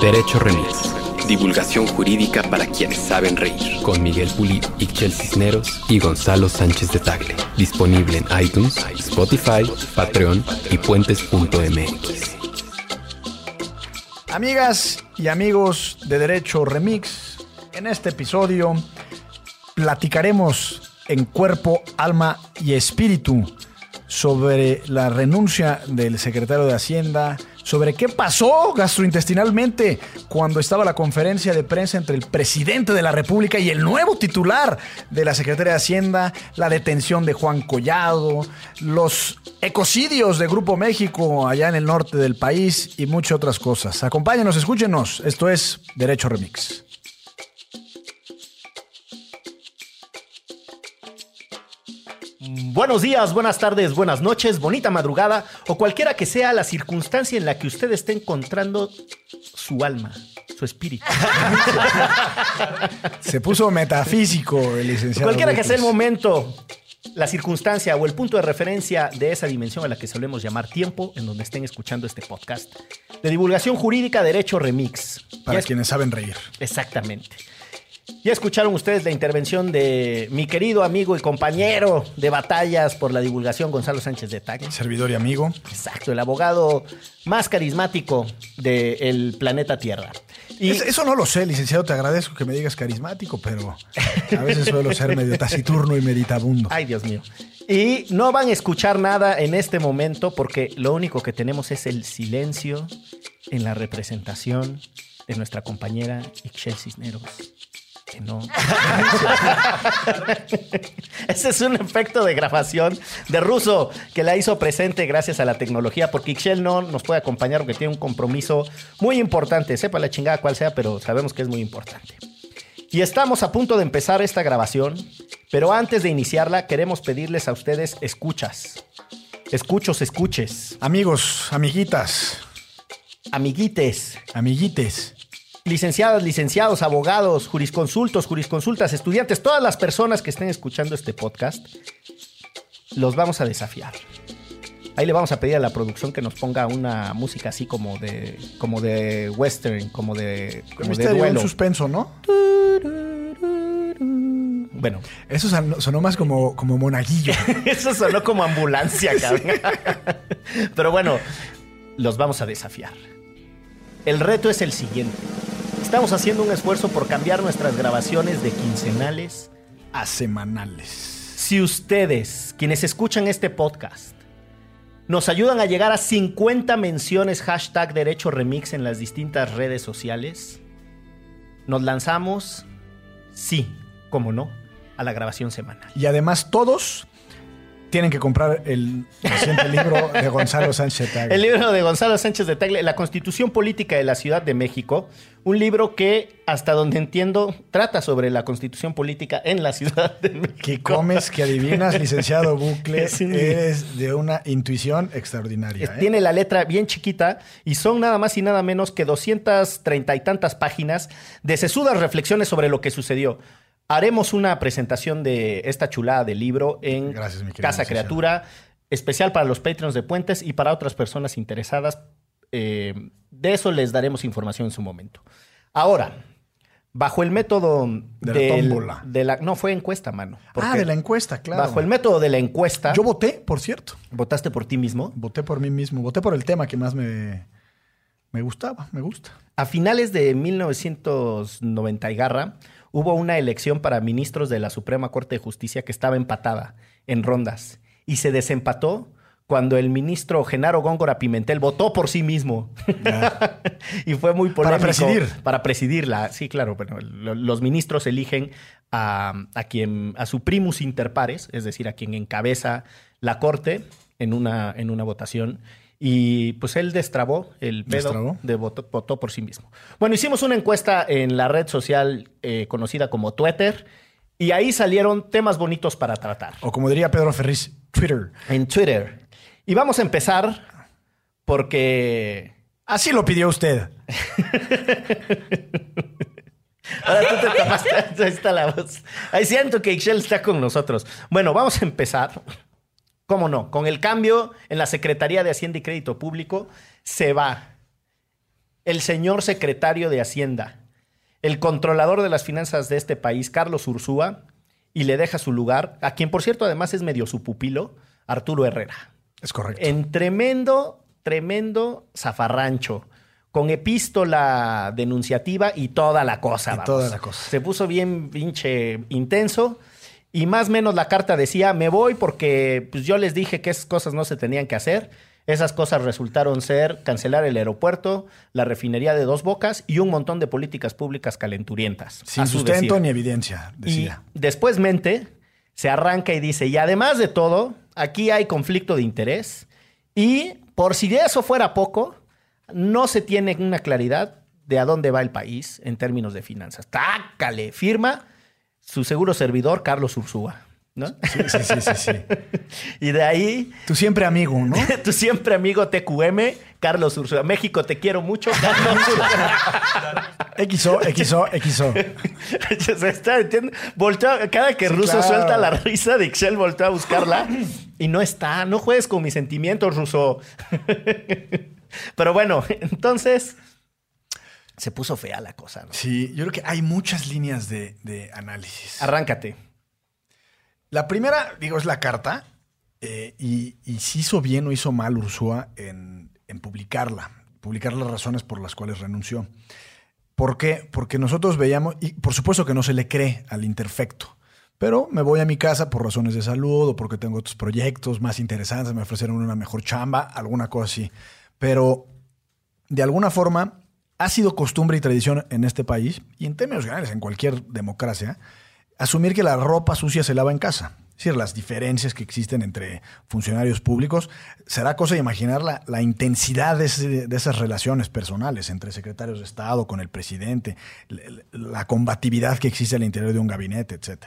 Derecho Remix. Divulgación jurídica para quienes saben reír. Con Miguel Pulido, Ixchel Cisneros y Gonzalo Sánchez de Tagle. Disponible en iTunes, Spotify, Patreon y puentes.mx. Amigas y amigos de Derecho Remix, en este episodio platicaremos en cuerpo, alma y espíritu sobre la renuncia del secretario de Hacienda, sobre qué pasó gastrointestinalmente cuando estaba la conferencia de prensa entre el presidente de la República y el nuevo titular de la Secretaría de Hacienda, la detención de Juan Collado, los ecocidios de Grupo México allá en el norte del país y muchas otras cosas. Acompáñenos, escúchenos. Esto es Derecho Remix. Buenos días, buenas tardes, buenas noches, bonita madrugada o cualquiera que sea la circunstancia en la que usted esté encontrando su alma, su espíritu. Se puso metafísico el licenciado. cualquiera que sea el momento, la circunstancia o el punto de referencia de esa dimensión a la que solemos llamar tiempo, en donde estén escuchando este podcast de divulgación jurídica Derecho Remix. Para es- quienes saben reír. Exactamente. Ya escucharon ustedes la intervención de mi querido amigo y compañero de batallas por la divulgación, Gonzalo Sánchez de Tagle. Servidor y amigo. Exacto, el abogado más carismático del planeta Tierra. Y Es- eso no lo sé, licenciado. Te agradezco que me digas carismático, pero a veces suelo ser medio taciturno y meditabundo. Ay, Dios mío. Y no van a escuchar nada en este momento porque lo único que tenemos es el silencio en la representación de nuestra compañera Ixchel Cisneros. Que no. Ese es un efecto de grabación de ruso que la hizo presente gracias a la tecnología, porque Ixchel no nos puede acompañar porque tiene un compromiso muy importante. Sepa la chingada cuál sea, pero sabemos que es muy importante. Y estamos a punto de empezar esta grabación, pero antes de iniciarla queremos pedirles a ustedes escuchas. Escuchos, escuches. Amigos, amiguitas, Amiguites, amiguites. Licenciadas, licenciados, abogados, jurisconsultos, jurisconsultas, estudiantes, todas las personas que estén escuchando este podcast, los vamos a desafiar. Ahí le vamos a pedir a la producción que nos ponga una música así como de, como de western, como de, como de un duelo. suspenso, ¿no? Bueno, Eso son- sonó más como, como monaguillo. Eso sonó como ambulancia, cabrón. Pero bueno, los vamos a desafiar. El reto es el siguiente. Estamos haciendo un esfuerzo por cambiar nuestras grabaciones de quincenales. A semanales. Si ustedes, quienes escuchan este podcast, nos ayudan a llegar a 50 menciones hashtag Derecho Remix en las distintas redes sociales, nos lanzamos, sí, como no, a la grabación semanal. Y además todos tienen que comprar el reciente libro de Gonzalo Sánchez Tagle. El libro de Gonzalo Sánchez de Tagle, La Constitución Política de la Ciudad de México, un libro que, hasta donde entiendo, trata sobre la constitución política en la Ciudad de México. Que comes, que adivinas, licenciado Bucle. Es Eres de una intuición extraordinaria. ¿eh? Tiene la letra bien chiquita y son nada más y nada menos que 230 y tantas páginas de sesudas reflexiones sobre lo que sucedió. Haremos una presentación de esta chulada de libro en Gracias, Casa. Criatura, especial para los Patreons de Puentes y para otras personas interesadas. Eh, de eso les daremos información en su momento. Ahora, bajo el método De la del- tómbola. de la- no, fue encuesta, mano. Ah, de la encuesta, claro. Bajo el método de la encuesta, Yo voté, por cierto. votaste por ti mismo. Voté por mí mismo. Voté por el tema que más me, me gustaba, me gusta. A finales de 1990 y garra, hubo una elección para ministros de la Suprema Corte de Justicia que estaba empatada en rondas y se desempató cuando el ministro Genaro Góngora Pimentel votó por sí mismo. y fue muy polémico. presidir. Para presidirla. Sí, claro. Bueno, lo- los ministros eligen a, a quien, a su primus inter pares, es decir, a quien encabeza la corte en una, en una votación. Y pues él destrabó el pedo ¿Destrabó? de votó, votó por sí mismo. Bueno, hicimos una encuesta en la red social eh, conocida como Twitter y ahí salieron temas bonitos para tratar O como diría Pedro Ferriz, Twitter. en Twitter. Y vamos a empezar porque Así lo pidió usted. Ahora tú te tapaste. Ahí está la voz. Ahí siento que Ixchel está con nosotros. Bueno, vamos a empezar. ¿Cómo no? Con el cambio en la Secretaría de Hacienda y Crédito Público se va el señor secretario de Hacienda, el controlador de las finanzas de este país, Carlos Ursúa, y le deja su lugar, a quien por cierto además es medio su pupilo, Arturo Herrera. Es correcto. En tremendo, tremendo zafarrancho. Con epístola denunciativa y toda la cosa. Y vamos. toda la cosa. Se puso bien pinche intenso. Y más o menos la carta decía, me voy porque pues, yo les dije que esas cosas no se tenían que hacer. Esas cosas resultaron ser cancelar el aeropuerto, la refinería de dos bocas y un montón de políticas públicas calenturientas. Sin su sustento decir. ni evidencia, decía. Y después mente se arranca y dice, y además de todo, aquí hay conflicto de interés y por si eso fuera poco, no se tiene una claridad de a dónde va el país en términos de finanzas. Tácale, firma su seguro servidor Carlos Ursúa. ¿no? Sí, sí, sí, sí, sí. y de ahí, Tu siempre amigo, ¿no? tu siempre amigo TQM, Carlos Ursúa. México, te quiero mucho, Carlos. XO, XO, XO. Se está entiendo. Voltea- cada que Sí, Russo claro. suelta la risa de Excel, voltea a buscarla y no está. No juegues con mis sentimientos, Russo. Pero bueno, entonces se puso fea la cosa. ¿no? Sí, yo creo que hay muchas líneas de, de análisis. Arráncate. La primera, digo, es la carta. eh, y, y si hizo bien o hizo mal Ursúa en, en publicarla, publicar las razones por las cuales renunció. ¿Por qué? Porque nosotros veíamos, y por supuesto que no se le cree al interfecto, pero me voy a mi casa por razones de salud o porque tengo otros proyectos más interesantes, me ofrecieron una mejor chamba, alguna cosa así. Pero de alguna forma ha sido costumbre y tradición en este país y en términos generales en cualquier democracia asumir que la ropa sucia se lava en casa. Es decir, las diferencias que existen entre funcionarios públicos, será cosa de imaginar la, la intensidad de, esas relaciones personales entre secretarios de Estado, con el presidente, la combatividad que existe al interior de un gabinete, etc.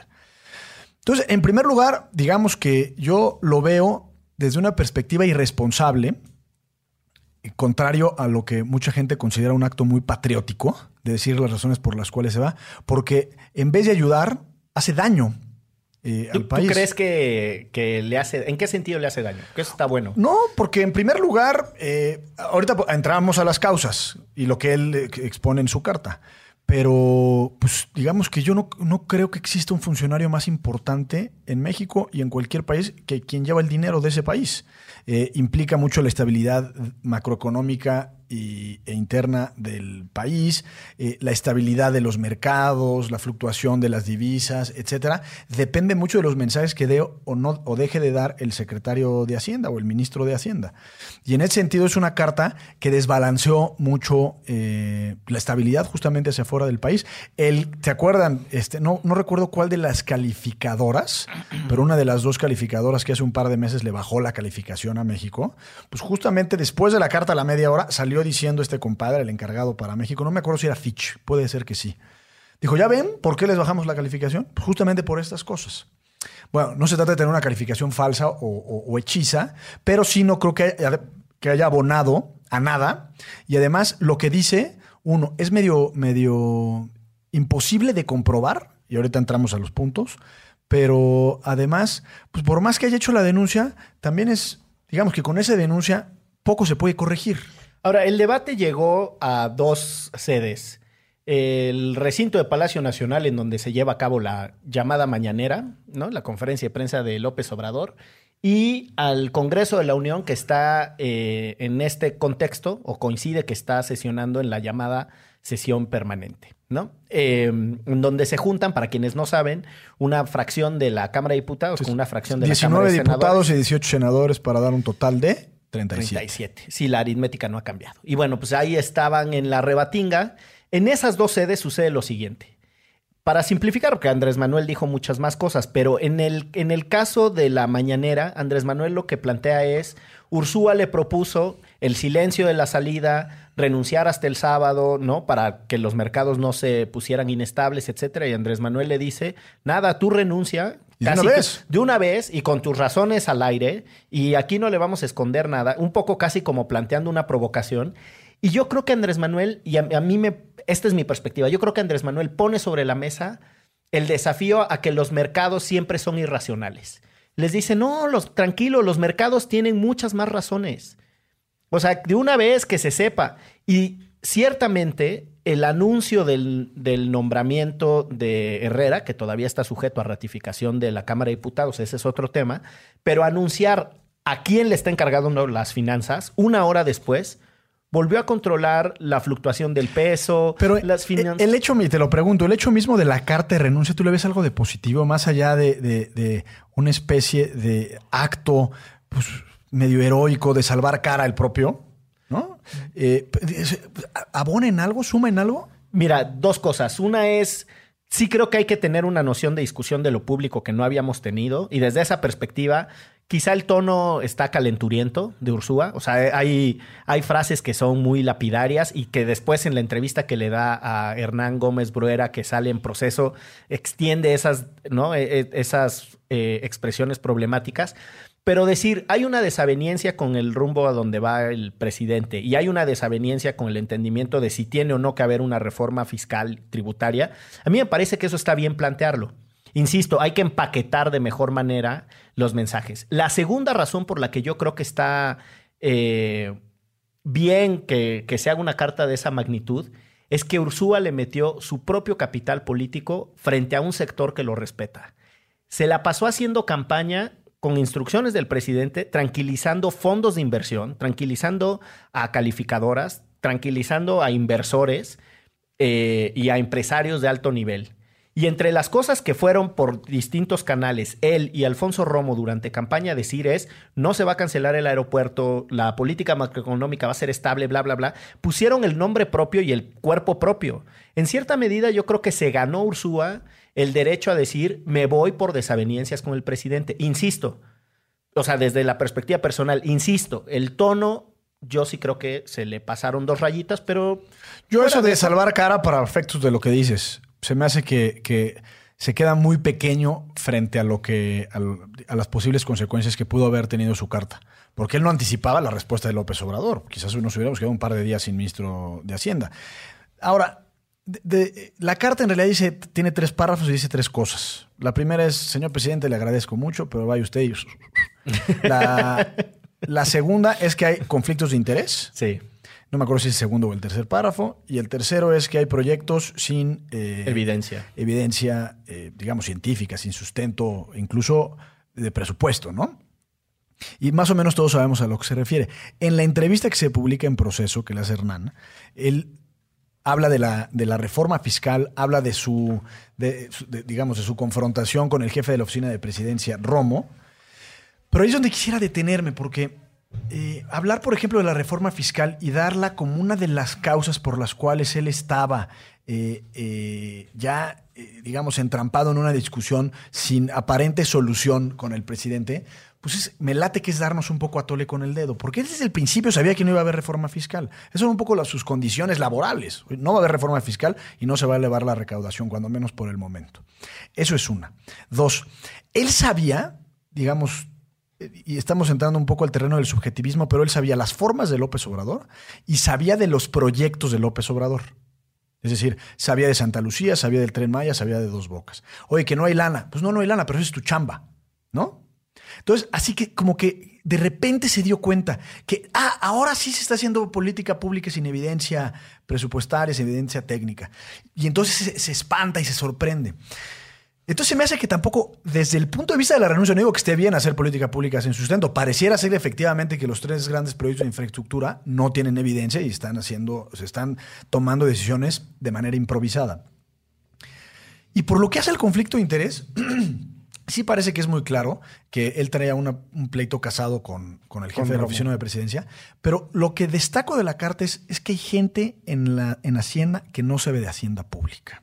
Entonces, en primer lugar, digamos que yo lo veo desde una perspectiva irresponsable, contrario a lo que mucha gente considera un acto muy patriótico, de decir las razones por las cuales se va, porque en vez de ayudar, hace daño eh, ¿Tú, al tú país. crees que, que le hace... ¿En qué sentido le hace daño? Que eso está bueno. No, porque en primer lugar, eh, ahorita entramos a las causas y lo que él eh, expone en su carta. Pero, pues, digamos que yo no, no creo que exista un funcionario más importante en México y en cualquier país que quien lleva el dinero de ese país. Eh, implica mucho la estabilidad macroeconómica y- e interna del país, eh, la estabilidad de los mercados, la fluctuación de las divisas, etcétera. Depende mucho de los mensajes que dé o no o deje de dar el secretario de Hacienda o el ministro de Hacienda. Y en ese sentido es una carta que desbalanceó mucho eh, la estabilidad justamente hacia afuera del país. El, ¿Te acuerdan? Este, no, no recuerdo cuál de las calificadoras, pero una de las dos calificadoras que hace un par de meses le bajó la calificación a México, pues justamente después de la carta a la media hora salió diciendo este compadre, el encargado para México, no me acuerdo si era Fitch, puede ser que sí. Dijo, ¿ya ven por qué les bajamos la calificación? Pues justamente por estas cosas. Bueno, no se trata de tener una calificación falsa o, hechiza, pero sí no creo que haya, que haya abonado a nada. Y además, lo que dice, uno, es medio, medio imposible de comprobar, y ahorita entramos a los puntos, pero además, pues por más que haya hecho la denuncia, también es, digamos que con esa denuncia poco se puede corregir. Ahora, el debate llegó a dos sedes. El recinto de Palacio Nacional, en donde se lleva a cabo la llamada mañanera, ¿no? La conferencia de prensa de López Obrador, y al Congreso de la Unión, que está eh, en este contexto, o coincide que está sesionando en la llamada sesión permanente, ¿no? Eh, en donde se juntan, para quienes no saben, una fracción de la Cámara de Diputados con una fracción de la Cámara 19 de Senadores. diputados y 18 senadores para dar un total de 37. 37. Sí, la aritmética no ha cambiado. Y bueno, pues ahí estaban en la rebatinga. En esas dos sedes sucede lo siguiente. Para simplificar, porque Andrés Manuel dijo muchas más cosas, pero en el, en el caso de la mañanera, Andrés Manuel lo que plantea es, Ursúa le propuso el silencio de la salida, renunciar hasta el sábado, ¿no? Para que los mercados no se pusieran inestables, etcétera. Y Andrés Manuel le dice, nada, tú renuncia. De una vez. de una vez y con tus razones al aire y aquí no le vamos a esconder nada, un poco casi como planteando una provocación. Y yo creo que Andrés Manuel, y a, a mí me, esta es mi perspectiva, yo creo que Andrés Manuel pone sobre la mesa el desafío a que los mercados siempre son irracionales. Les dice, no, los, tranquilo, los mercados tienen muchas más razones. O sea, de una vez que se sepa. Y ciertamente el anuncio del, del, nombramiento de Herrera, que todavía está sujeto a ratificación de la Cámara de Diputados, ese es otro tema, pero anunciar a quién le está encargado las finanzas una hora después, volvió a controlar la fluctuación del peso, pero las finanzas. El hecho, te lo pregunto, el hecho mismo de la carta de renuncia, ¿tú le ves algo de positivo más allá de, de una especie de acto pues, medio heroico de salvar cara al propio? Eh, ¿Abona en algo? ¿Suma en algo? Mira, dos cosas. Una es, sí creo que hay que tener una noción de discusión de lo público que no habíamos tenido y desde esa perspectiva, quizá el tono está calenturiento de Ursúa. O sea, hay, hay frases que son muy lapidarias y que después en la entrevista que le da a Hernán Gómez Bruera, que sale en proceso, extiende esas, ¿no? E, e, esas eh, expresiones problemáticas. Pero decir, hay una desaveniencia con el rumbo a donde va el presidente y hay una desaveniencia con el entendimiento de si tiene o no que haber una reforma fiscal tributaria, a mí me parece que eso está bien plantearlo. Insisto, hay que empaquetar de mejor manera los mensajes. La segunda razón por la que yo creo que está eh, bien que, que se haga una carta de esa magnitud es que Ursúa le metió su propio capital político frente a un sector que lo respeta. Se la pasó haciendo campaña con instrucciones del presidente, tranquilizando fondos de inversión, tranquilizando a calificadoras, tranquilizando a inversores eh, y a empresarios de alto nivel. Y entre las cosas que fueron por distintos canales, él y Alfonso Romo durante campaña decir es, no se va a cancelar el aeropuerto, la política macroeconómica va a ser estable, bla, bla, bla, pusieron el nombre propio y el cuerpo propio. En cierta medida yo creo que se ganó Ursúa el derecho a decir me voy por desaveniencias con el presidente. Insisto, o sea, desde la perspectiva personal, insisto, el tono yo sí creo que se le pasaron dos rayitas, pero... Yo eso de, salvar cara para efectos de lo que dices, se me hace que, se queda muy pequeño frente a lo que a, las posibles consecuencias que pudo haber tenido su carta. Porque él no anticipaba la respuesta de López Obrador. Quizás nos hubiéramos quedado un par de días sin ministro de Hacienda. Ahora, la carta en realidad dice, tiene tres párrafos y dice tres cosas. La primera es, señor presidente, le agradezco mucho, pero vaya usted y... La, segunda es que hay conflictos de interés. Sí. No me acuerdo si es el segundo o el tercer párrafo. Y el tercero es que hay proyectos sin... Eh, evidencia. Evidencia, eh, digamos, científica, sin sustento, incluso de presupuesto, ¿no? Y más o menos todos sabemos a lo que se refiere. En la entrevista que se publica en proceso, que le hace Hernán, él habla de la, de la reforma fiscal, habla de su, digamos, de su confrontación con el jefe de la oficina de presidencia, Romo. Pero ahí es donde quisiera detenerme, porque eh, hablar, por ejemplo, de la reforma fiscal y darla como una de las causas por las cuales él estaba eh, eh, ya, digamos, entrampado en una discusión sin aparente solución con el presidente, pues me late que es darnos un poco a tole con el dedo, porque desde el principio sabía que no iba a haber reforma fiscal. Esas son un poco las, sus condiciones laborales. No va a haber reforma fiscal y no se va a elevar la recaudación, cuando menos por el momento. Eso es una. Dos, él sabía, digamos, y estamos entrando un poco al terreno del subjetivismo, pero él sabía las formas de López Obrador y sabía de los proyectos de López Obrador. Es decir, sabía de Santa Lucía, sabía del Tren Maya, sabía de Dos Bocas. Oye, que no hay lana. Pues no, no hay lana, pero eso es tu chamba, ¿no? Entonces, así que como que de repente se dio cuenta que, ah, ahora sí se está haciendo política pública sin evidencia presupuestaria, sin evidencia técnica. Y entonces se, espanta y se sorprende. Entonces me hace que tampoco, desde el punto de vista de la renuncia, no digo que esté bien hacer política pública sin sustento. Pareciera ser efectivamente que los tres grandes proyectos de infraestructura no tienen evidencia y están haciendo, se están tomando decisiones de manera improvisada. Y por lo que hace el conflicto de interés, sí parece que es muy claro que él traía un pleito casado con, el jefe de la oficina de presidencia, pero lo que destaco de la carta es, que hay gente en, la, en Hacienda que no se ve de Hacienda Pública.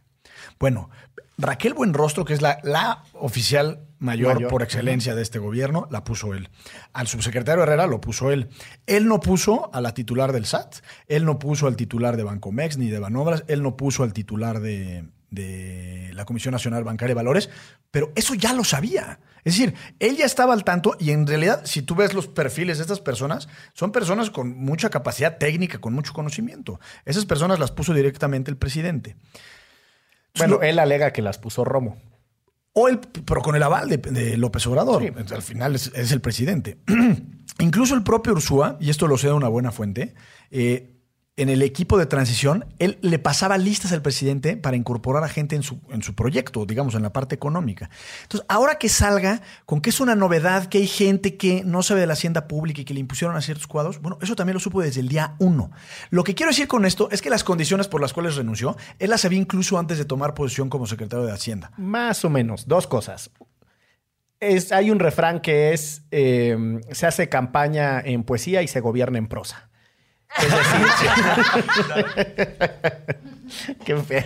Bueno, Raquel Buenrostro, que es la, la oficial mayor, por excelencia de este gobierno, la puso él. Al subsecretario Herrera lo puso él. Él no puso a la titular del SAT, él no puso al titular de Bancomex ni de Banobras, él no puso al titular de, de la Comisión Nacional Bancaria de Valores, pero eso ya lo sabía. Es decir, él ya estaba al tanto y en realidad, si tú ves los perfiles de estas personas, son personas con mucha capacidad técnica, con mucho conocimiento. Esas personas las puso directamente el presidente. Bueno, él alega que las puso Romo. O él, pero con el aval de, López Obrador. Al final es, el presidente. Incluso el propio Ursúa, y esto lo sé de una buena fuente, eh, en el equipo de transición, él le pasaba listas al presidente para incorporar a gente en su, en su proyecto, digamos, en la parte económica. Entonces, ahora que salga con que es una novedad, que hay gente que no sabe de la hacienda pública y que le impusieron a ciertos cuadros, bueno, eso también lo supo desde el día uno. Lo que quiero decir con esto es que las condiciones por las cuales renunció, él las sabía incluso antes de tomar posición como secretario de Hacienda. Más o menos, dos cosas. Es, hay un refrán que es, eh, se hace campaña en poesía y se gobierna en prosa. Es decir, qué feo.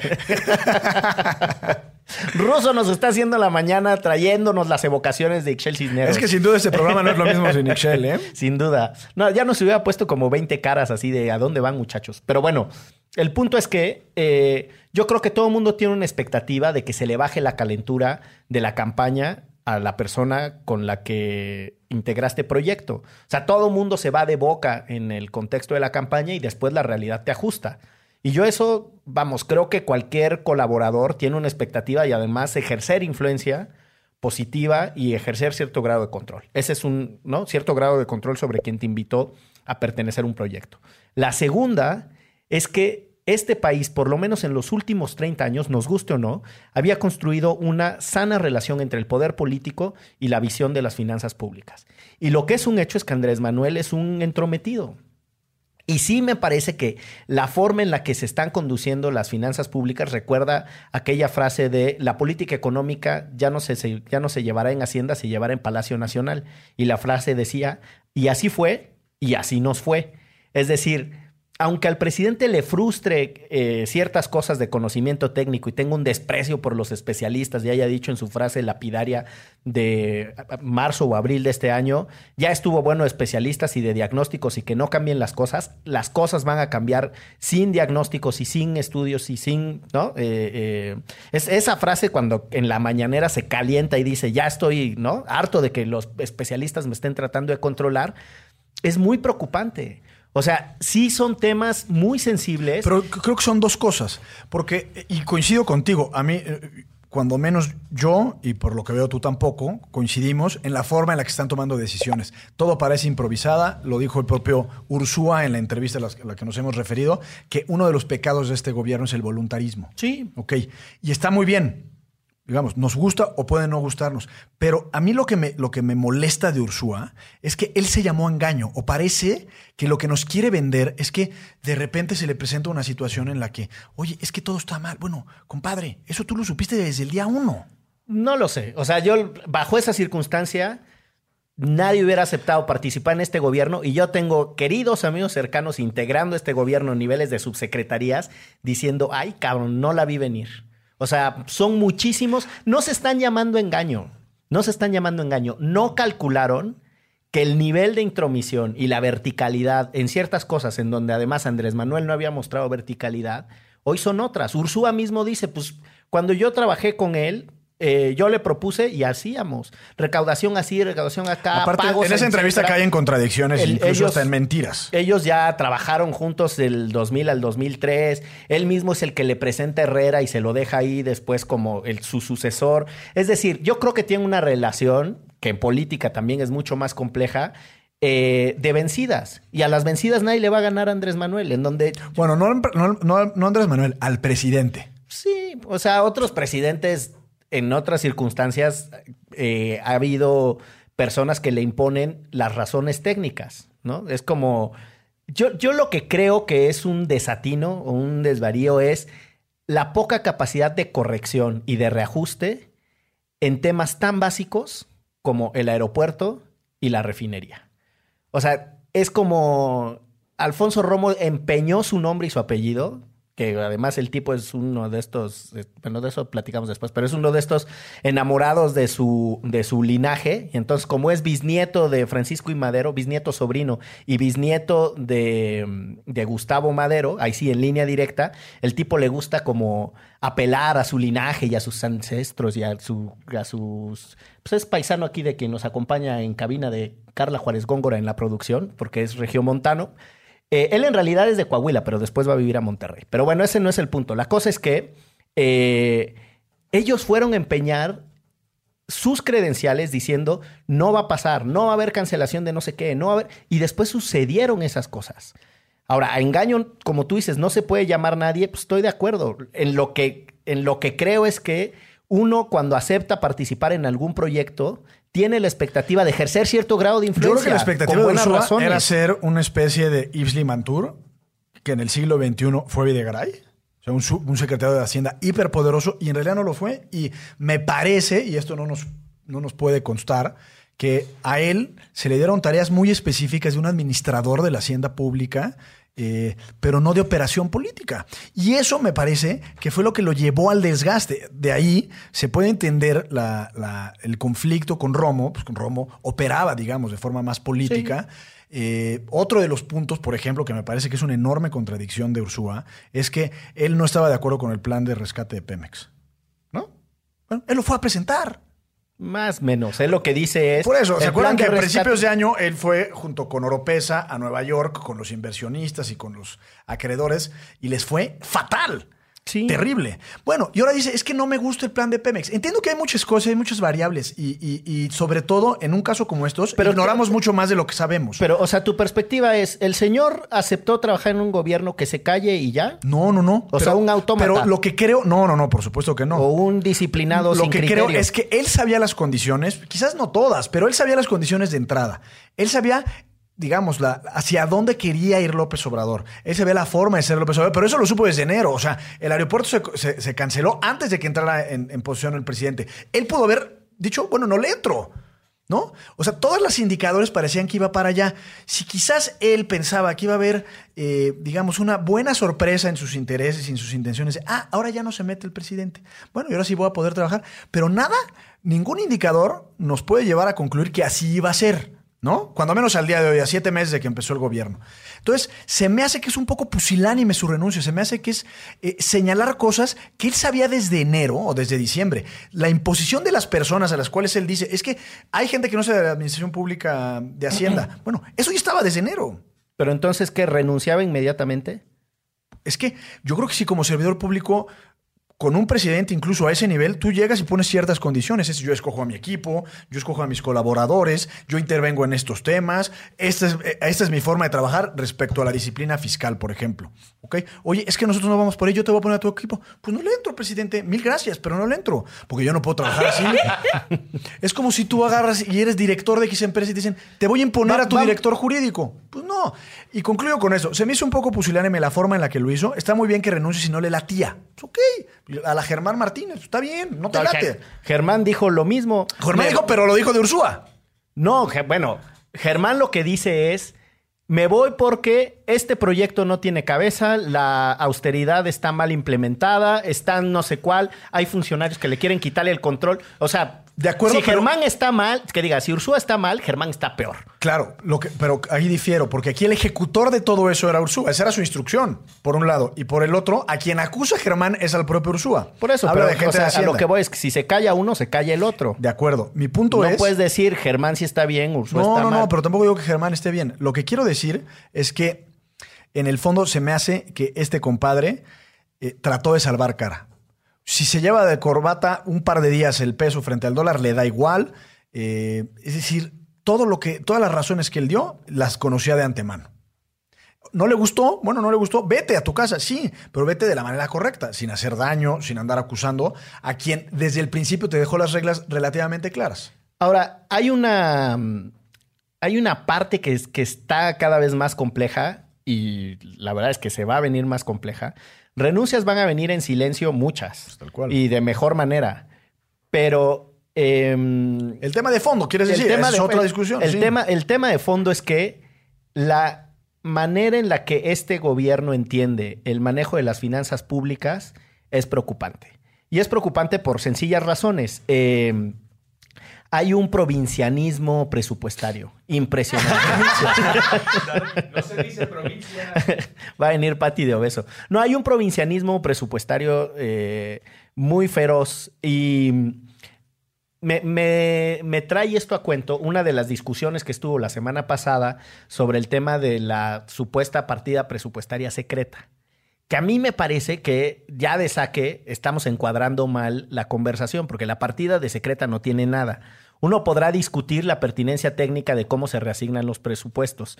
Ruso nos está haciendo la mañana trayéndonos las evocaciones de Ixchel Cisneros. Es que sin duda este programa no es lo mismo sin Ixchel, ¿eh? Sin duda. No, ya nos hubiera puesto como 20 caras así de a dónde van, muchachos. Pero bueno, el punto es que eh, yo creo que todo el mundo tiene una expectativa de que se le baje la calentura de la campaña a la persona con la que integraste proyecto. O sea, todo mundo se va de boca en el contexto de la campaña y después la realidad te ajusta. Y yo eso, vamos, creo que cualquier colaborador tiene una expectativa y además ejercer influencia positiva y ejercer cierto grado de control. Ese es un, ¿no? Cierto grado de control sobre quien te invitó a pertenecer a un proyecto. La segunda es que este país, por lo menos en los últimos 30 años, nos guste o no, había construido una sana relación entre el poder político y la visión de las finanzas públicas. Y lo que es un hecho es que Andrés Manuel es un entrometido. Y sí me parece que la forma en la que se están conduciendo las finanzas públicas recuerda aquella frase de la política económica ya no se, ya no se llevará en Hacienda, se llevará en Palacio Nacional. Y la frase decía, y así fue, y así nos fue. Es decir, aunque al presidente le frustre eh, ciertas cosas de conocimiento técnico y tenga un desprecio por los especialistas y haya dicho en su frase lapidaria de marzo o abril de este año, ya estuvo bueno de especialistas y de diagnósticos y que no cambien las cosas, las cosas van a cambiar sin diagnósticos y sin estudios y sin, ¿no? Eh, eh, es esa frase cuando en la mañanera se calienta y dice, ya estoy, ¿no? Harto de que los especialistas me estén tratando de controlar, es muy preocupante. O sea, sí son temas muy sensibles. Pero creo que son dos cosas. Porque, y coincido contigo, a mí, eh, cuando menos yo, y por lo que veo tú tampoco, coincidimos en la forma en la que están tomando decisiones. Todo parece improvisada, lo dijo el propio Ursúa en la entrevista a la que nos hemos referido, que uno de los pecados de este gobierno es el voluntarismo. Sí. Ok. Y está muy bien digamos, nos gusta o puede no gustarnos. Pero a mí lo que me, lo que me molesta de Ursúa es que él se llamó engaño. O parece que lo que nos quiere vender es que de repente se le presenta una situación en la que, oye, es que todo está mal. Bueno, compadre, eso tú lo supiste desde el día uno. No lo sé. O sea, yo bajo esa circunstancia nadie hubiera aceptado participar en este gobierno y yo tengo queridos amigos cercanos integrando este gobierno a niveles de subsecretarías diciendo, ay, cabrón, no la vi venir. O sea, son muchísimos. No se están llamando engaño. No se están llamando engaño. No calcularon que el nivel de intromisión y la verticalidad en ciertas cosas, en donde además Andrés Manuel no había mostrado verticalidad, hoy son otras. Ursúa mismo dice, pues cuando yo trabajé con él, eh, yo le propuse y hacíamos. Recaudación así, recaudación acá. Aparte, en esa entrevista caen contradicciones, incluso ellos, hasta en mentiras. Ellos ya trabajaron juntos del 2000 al 2003. Él mismo es el que le presenta a Herrera y se lo deja ahí después como el, su sucesor. Es decir, yo creo que tiene una relación que en política también es mucho más compleja. Eh, de vencidas. Y a las vencidas nadie le va a ganar a Andrés Manuel, en donde... Bueno, no, no, no, no Andrés Manuel, al presidente. Sí, o sea, otros presidentes en otras circunstancias eh, ha habido personas que le imponen las razones técnicas, ¿no? Es como, yo, yo lo que creo que es un desatino o un desvarío es la poca capacidad de corrección y de reajuste en temas tan básicos como el aeropuerto y la refinería. O sea, es como Alfonso Romo empeñó su nombre y su apellido que además el tipo es uno de estos, eh, bueno, de eso platicamos después, pero es uno de estos enamorados de su, de su linaje. Y entonces, como es bisnieto de Francisco y Madero, bisnieto sobrino y bisnieto de, de Gustavo Madero, ahí sí, en línea directa, el tipo le gusta como apelar a su linaje y a sus ancestros y a, su, a sus... Pues es paisano aquí de quien nos acompaña en cabina de Carla Juárez Góngora en la producción, porque es regiomontano. montano eh, él en realidad es de Coahuila, pero después va a vivir a Monterrey. Pero bueno, ese no es el punto. La cosa es que eh, ellos fueron a empeñar sus credenciales diciendo no va a pasar, no va a haber cancelación de no sé qué, no va a haber... Y después sucedieron esas cosas. Ahora, a engaño, como tú dices, no se puede llamar nadie, pues estoy de acuerdo. En lo que, en lo que creo es que uno cuando acepta participar en algún proyecto tiene la expectativa de ejercer cierto grado de Yo influencia. creo que la expectativa de razones. era ser una especie de Yves Limantour, que en el siglo XXI fue Videgaray. O sea, un, su- un secretario de Hacienda hiperpoderoso y en realidad no lo fue. Y me parece, y esto no nos, no nos puede constar, que a él se le dieron tareas muy específicas de un administrador de la Hacienda Pública, eh, pero no de operación política. Y eso me parece que fue lo que lo llevó al desgaste. De ahí se puede entender la- la- el conflicto con Romo, pues con Romo operaba, digamos, de forma más política. Eh, otro de los puntos, por ejemplo, que me parece que es una enorme contradicción de Ursúa, es que él no estaba de acuerdo con el plan de rescate de Pemex. ¿No? Bueno, él lo fue a presentar. Más o menos. Él lo que dice es. Por eso, ¿se acuerdan que a principios de año él fue junto con Oropesa a Nueva York con los inversionistas y con los acreedores y les fue fatal? Sí. Terrible. Bueno, y ahora dice, es que no me gusta el plan de Pemex. Entiendo que hay muchas cosas, hay muchas variables y, y- y sobre todo en un caso como estos, Pero ignoramos mucho más de lo que sabemos. Pero, o sea, tu perspectiva es: ¿el señor aceptó trabajar en un gobierno que se calle y ya? no, no, no. O sea, un autómata. Pero lo que creo, no, no, no, por supuesto que no. ¿O un disciplinado Lo sin que criterio? creo es que él sabía las condiciones, quizás no todas, pero él sabía las condiciones de entrada. Él sabía, digamos, hacia dónde quería ir López Obrador. Él sabía la forma de ser López Obrador, pero eso lo supo desde enero. O sea, el aeropuerto se, se- se canceló antes de que entrara en, posición el presidente. Él pudo haber dicho, bueno, no le entro. ¿No? O sea, todos los indicadores parecían que iba para allá. Si quizás él pensaba que iba a haber, eh, digamos, una buena sorpresa en sus intereses y en sus intenciones, ah, ahora ya no se mete el presidente. Bueno, y ahora sí voy a poder trabajar. Pero nada, ningún indicador nos puede llevar a concluir que así iba a ser. ¿No? Cuando menos al día de hoy, a siete meses de que empezó el gobierno. Entonces, se me hace que es un poco pusilánime su renuncia, se me hace que es eh, señalar cosas que él sabía desde enero o desde diciembre. La imposición de las personas a las cuales él dice, es que hay gente que no sabe de la administración pública de Hacienda. Bueno, eso ya estaba desde enero. Pero entonces, ¿qué? ¿Renunciaba inmediatamente? Es que yo creo que si como servidor público, con un presidente incluso a ese nivel, tú llegas y pones ciertas condiciones. Es, yo escojo a mi equipo, yo escojo a mis colaboradores, yo intervengo en estos temas. Esta es, eh, esta es mi forma de trabajar respecto a la disciplina fiscal, por ejemplo. ¿Ok? Oye, es que nosotros no vamos por ello, yo te voy a poner a tu equipo. Pues no le entro, presidente. Mil gracias, pero no le entro. Porque yo no puedo trabajar así. es como si tú agarras y eres director de X empresa y te dicen, te voy a imponer Va- a tu va- director jurídico. Pues no. Y concluyo con eso. Se me hizo un poco pusilánime la forma en la que lo hizo. Está muy bien que renuncie si no le latía. Es ok. A la Germán Martínez. Está bien. No te No, late. Ger- Germán dijo lo mismo. Germán Me- dijo, pero lo dijo de Ursúa. No, bueno, Germán lo que dice es, me voy porque este proyecto no tiene cabeza, la austeridad está mal implementada, están no sé cuál, hay funcionarios que le quieren quitarle el control. O sea, De acuerdo, si pero- Germán está mal, que diga, si Ursúa está mal, Germán está peor. Claro, lo que, pero ahí difiero, porque aquí el ejecutor de todo eso era Ursúa. Esa era su instrucción, por un lado. Y por el otro, a quien acusa Germán es al propio Ursúa. Por eso, Habla pero, de gente o sea, de a lo que voy es que si se calla uno, se calla el otro. De acuerdo. Mi punto no es... puedes decir Germán sí está bien, Ursúa No, está no, mal. no, pero tampoco digo que Germán esté bien. Lo que quiero decir es que en el fondo se me hace que este compadre eh, trató de salvar cara. Si se lleva de corbata un par de días el peso frente al dólar, le da igual. Eh, es decir, todo lo que, todas las razones que él dio las conocía de antemano. ¿No le gustó? Bueno, no le gustó. Vete a tu casa, sí, pero vete de la manera correcta, sin hacer daño, sin andar acusando a quien desde el principio te dejó las reglas relativamente claras. Ahora, hay una. Hay una parte que, es- que está cada vez más compleja y la verdad es que se va a venir más compleja. Renuncias van a venir en silencio muchas. Pues tal cual. Y de mejor manera. Pero. em, El tema de fondo, quieres decir, es de- otra discusión. El, sí. tema, el tema de fondo es que la manera en la que este gobierno entiende el manejo de las finanzas públicas es preocupante. Y es preocupante por sencillas razones. Eh, hay un provincianismo presupuestario impresionante. No se dice provincia. Va a venir Pati de obeso. No, hay un provincianismo presupuestario eh, muy feroz y me, me- me trae esto a cuento una de las discusiones que estuvo la semana pasada sobre el tema de la supuesta partida presupuestaria secreta. Que a mí me parece que ya de saque estamos encuadrando mal la conversación, porque la partida de secreta no tiene nada. Uno podrá discutir la pertinencia técnica de cómo se reasignan los presupuestos,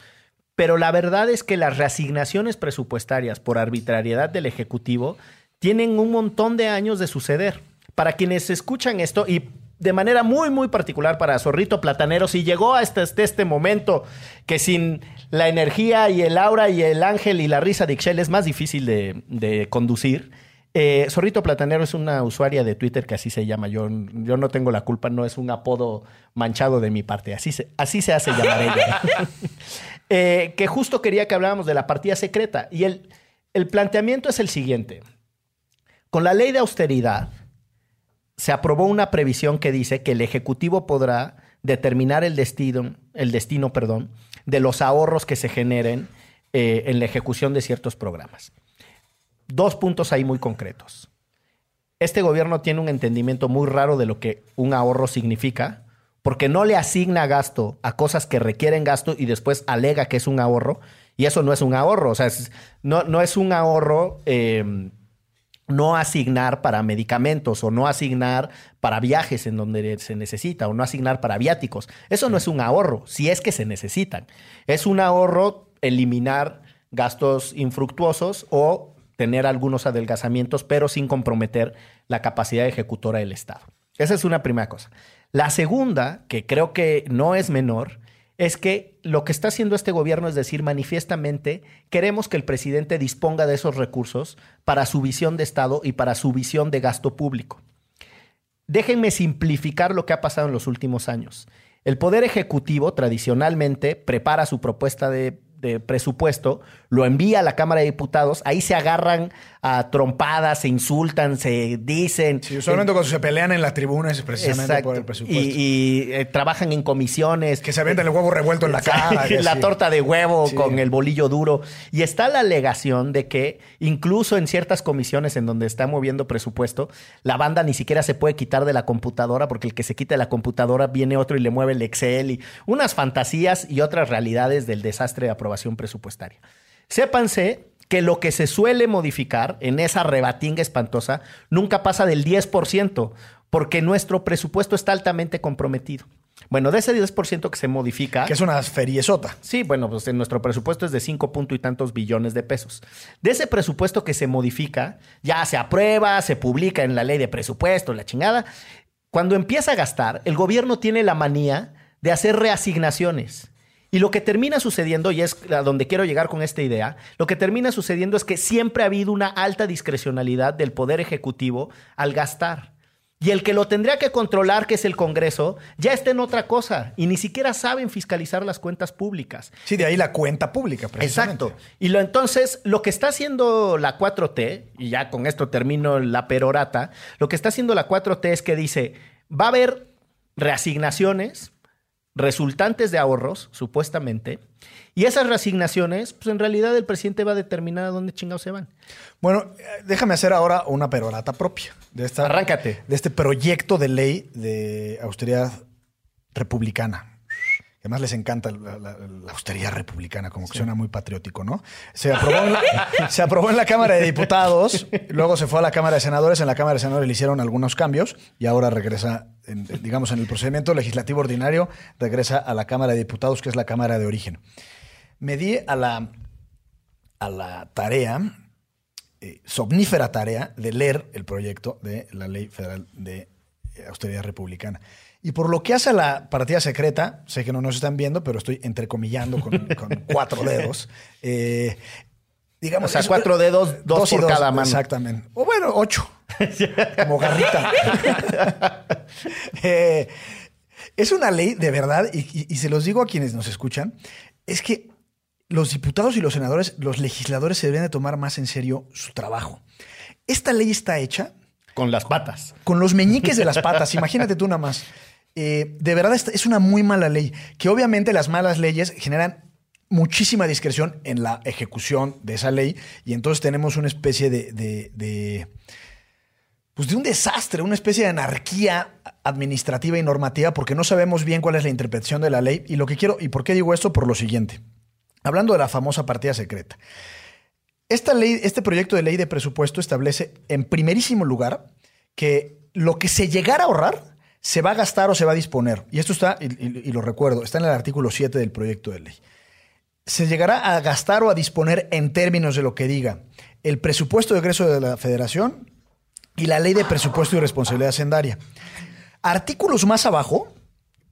pero la verdad es que las reasignaciones presupuestarias por arbitrariedad del Ejecutivo tienen un montón de años de suceder. Para quienes escuchan esto y de manera muy, muy particular para Zorrito Platanero, si llegó hasta este, este momento que sin la energía y el aura y el ángel y la risa de Ixchel es más difícil de, de conducir. Eh, Zorrito Platanero es una usuaria de Twitter que así se llama. Yo, yo no tengo la culpa, no es un apodo manchado de mi parte. Así se, así se hace llamar ella. Eh, que justo quería que habláramos de la partida secreta. Y el, el planteamiento es el siguiente. Con la ley de austeridad se aprobó una previsión que dice que el Ejecutivo podrá determinar el destino, el destino perdón, de los ahorros que se generen eh, en la ejecución de ciertos programas. Dos puntos ahí muy concretos. Este gobierno tiene un entendimiento muy raro de lo que un ahorro significa, porque no le asigna gasto a cosas que requieren gasto y después alega que es un ahorro, y eso no es un ahorro, o sea, no, no es un ahorro eh, no asignar para medicamentos o no asignar para viajes en donde se necesita o no asignar para viáticos. Eso no es un ahorro, si es que se necesitan. Es un ahorro eliminar gastos infructuosos o tener algunos adelgazamientos, pero sin comprometer la capacidad ejecutora del Estado. Esa es una primera cosa. La segunda, que creo que no es menor, es que lo que está haciendo este gobierno es decir manifiestamente, queremos que el presidente disponga de esos recursos para su visión de Estado y para su visión de gasto público. Déjenme simplificar lo que ha pasado en los últimos años. El Poder Ejecutivo tradicionalmente prepara su propuesta de, de presupuesto, lo envía a la Cámara de Diputados, ahí se agarran a trompadas, se insultan, se dicen. Sí, usualmente cuando se pelean en las tribunas precisamente Exacto. por el presupuesto. Y, y, eh, trabajan en comisiones. que se avientan el huevo revuelto en la cara. la torta de huevo Sí. con el bolillo duro. Y está la alegación de que incluso en ciertas comisiones en donde está moviendo presupuesto, la banda ni siquiera se puede quitar de la computadora porque el que se quita de la computadora viene otro y le mueve el Excel y unas fantasías y otras realidades del desastre de aprobación presupuestaria. Sépanse que lo que se suele modificar en esa rebatinga espantosa nunca pasa del 10%, porque nuestro presupuesto está altamente comprometido. Bueno, de ese 10% que se modifica... Que es una feriezota. Sí, bueno, pues en nuestro presupuesto es de cinco punto y tantos billones de pesos. De ese presupuesto que se modifica, ya se aprueba, se publica en la ley de presupuesto, la chingada. Cuando empieza a gastar, el gobierno tiene la manía de hacer reasignaciones. Y lo que termina sucediendo, y es a donde quiero llegar con esta idea, lo que termina sucediendo es que siempre ha habido una alta discrecionalidad del Poder Ejecutivo al gastar. Y el que lo tendría que controlar, que es el Congreso, ya está en otra cosa y ni siquiera saben fiscalizar las cuentas públicas. Sí, de ahí la cuenta pública, precisamente. Exacto. Y lo entonces, lo que está haciendo la 4T, y ya con esto termino la perorata, lo que está haciendo la 4T es que dice, va a haber reasignaciones resultantes de ahorros, supuestamente, y esas reasignaciones, pues en realidad el presidente va a determinar a dónde chingados se van. Bueno, eh, déjame hacer ahora una perorata propia de esta. Arráncate. De este proyecto de ley de austeridad republicana. Además les encanta la, la- la austeridad republicana, como que suena muy patriótico, ¿no? Se aprobó, en la, se aprobó en la Cámara de Diputados, luego se fue a la Cámara de Senadores, en la Cámara de Senadores le hicieron algunos cambios y ahora regresa, en- digamos, en el procedimiento legislativo ordinario, regresa a la Cámara de Diputados, que es la Cámara de origen. Me di a la, a la tarea, eh, somnífera tarea, de leer el proyecto de la Ley Federal de Austeridad Republicana. Y por lo que hace a la partida secreta, sé que no nos están viendo, pero estoy entrecomillando con, con cuatro dedos. eh, digamos, O sea, cuatro dedos, dos por cada mano. Exactamente. O bueno, ocho. Como garrita. Eh, es una ley de verdad, y, y- y se los digo a quienes nos escuchan, es que los diputados y los senadores, los legisladores se deben de tomar más en serio su trabajo. Esta ley está hecha Con las patas. con los meñiques de las patas. Imagínate tú nada más. Eh, de verdad es una muy mala ley, que obviamente las malas leyes generan muchísima discreción en la ejecución de esa ley y entonces tenemos una especie de, de- de, pues de un desastre, una especie de anarquía administrativa y normativa porque no sabemos bien cuál es la interpretación de la ley y lo que quiero y por qué digo esto por lo siguiente. Hablando de la famosa partida secreta. Esta ley, este proyecto de ley de presupuesto establece en primerísimo lugar que lo que se llegara a ahorrar se va a gastar o se va a disponer. Y esto está, y, lo recuerdo, está en el artículo 7 del proyecto de ley. se llegará a gastar o a disponer en términos de lo que diga el presupuesto de egreso de la federación y la ley de presupuesto y responsabilidad hacendaria. Artículos más abajo,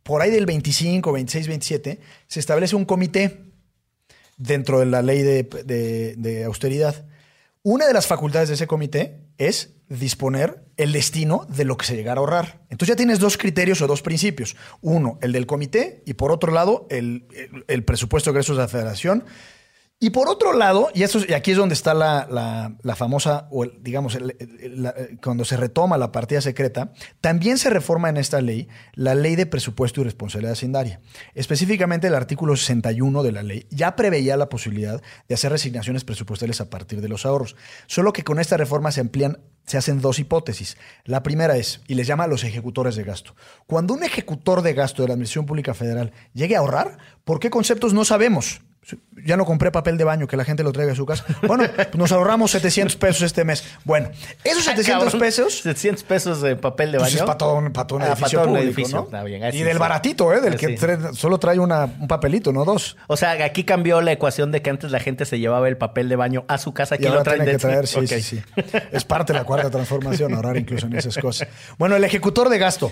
por ahí del 25, 26, 27, se establece un comité dentro de la ley de austeridad. Una de las facultades de ese comité es disponer el destino de lo que se llegara a ahorrar. Entonces ya tienes dos criterios o dos principios. Uno, el del comité y por otro lado, el, el- presupuesto de egresos de la federación. Y por otro lado, y, eso, es- y aquí es donde está la, la- famosa, o el- digamos, el- la- cuando se retoma la partida secreta, también se reforma en esta ley la ley de presupuesto y responsabilidad hacendaria. Específicamente el artículo 61 de la ley ya preveía la posibilidad de hacer resignaciones presupuestales a partir de los ahorros. Solo que con esta reforma se amplían, se hacen dos hipótesis. La primera es, y les llama a los ejecutores de gasto. Cuando un ejecutor de gasto de la Administración Pública Federal llegue a ahorrar, ¿por qué conceptos no sabemos? Ya no compré papel de baño, que la gente lo traiga a su casa. Bueno, pues nos ahorramos 700 pesos este mes. Bueno, esos 700 Cabrón, pesos 700 pesos de papel de pues baño. es para todo, un- para todo un Ah, edificio para todo un público, edificio, ¿no? está bien, y del sí. baratito, ¿eh? Del que Sí. trae- solo trae una- un papelito, no dos. O sea, aquí cambió la ecuación de que antes la gente se llevaba el papel de baño a su casa. Aquí Y ahora lo traen tiene que traer, sí, Ok. sí, sí. Es parte de la cuarta transformación, ahorrar incluso en esas cosas. Bueno, el ejecutor de gasto.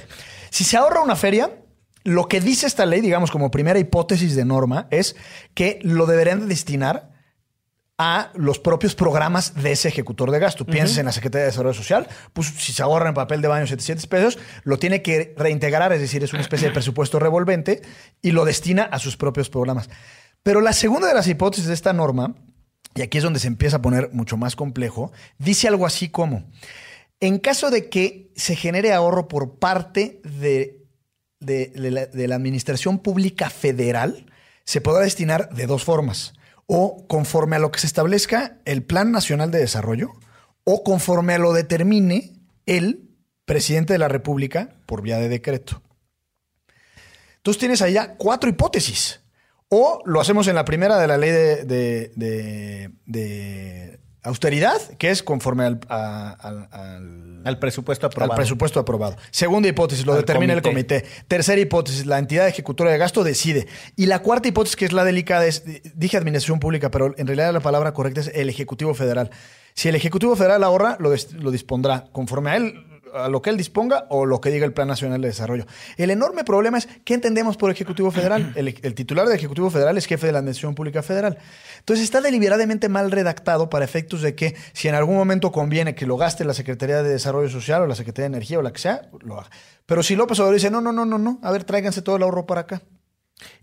Si se ahorra una feria, lo que dice esta ley, digamos, como primera hipótesis de norma, es que lo deberían de destinar a los propios programas de ese ejecutor de gasto. Pienses en la Secretaría de Desarrollo Social, pues si se ahorra en papel de baño 700 pesos, lo tiene que reintegrar, es decir, es una especie de presupuesto revolvente y lo destina a sus propios programas. Pero la segunda de las hipótesis de esta norma, y aquí es donde se empieza a poner mucho más complejo, dice algo así como, en caso de que se genere ahorro por parte de, de- la, Administración Pública Federal, se podrá destinar de dos formas. O conforme a lo que se establezca el Plan Nacional de Desarrollo, o conforme a lo determine el presidente de la República por vía de decreto. Entonces tienes allá cuatro hipótesis. O lo hacemos en la primera de la ley de austeridad, que es conforme al, a- al- al- Al presupuesto aprobado. al presupuesto aprobado. Segunda hipótesis, lo Al determina el comité. Tercera hipótesis, la entidad ejecutora de gasto decide. Y la cuarta hipótesis, que es la delicada, es, dije administración pública, pero en realidad la palabra correcta es el Ejecutivo Federal. Si el Ejecutivo Federal ahorra, lo, des- lo dispondrá conforme a él a lo que él disponga o lo que diga el Plan Nacional de Desarrollo. El enorme problema es qué entendemos por Ejecutivo Federal. El, el titular del Ejecutivo Federal es jefe de la Administración Pública Federal. Entonces está deliberadamente mal redactado para efectos de que si en algún momento conviene que lo gaste la Secretaría de Desarrollo Social o la Secretaría de Energía o la que sea, lo haga. Pero si López Obrador dice, no, no, no, no, no, a ver, tráiganse todo el ahorro para acá.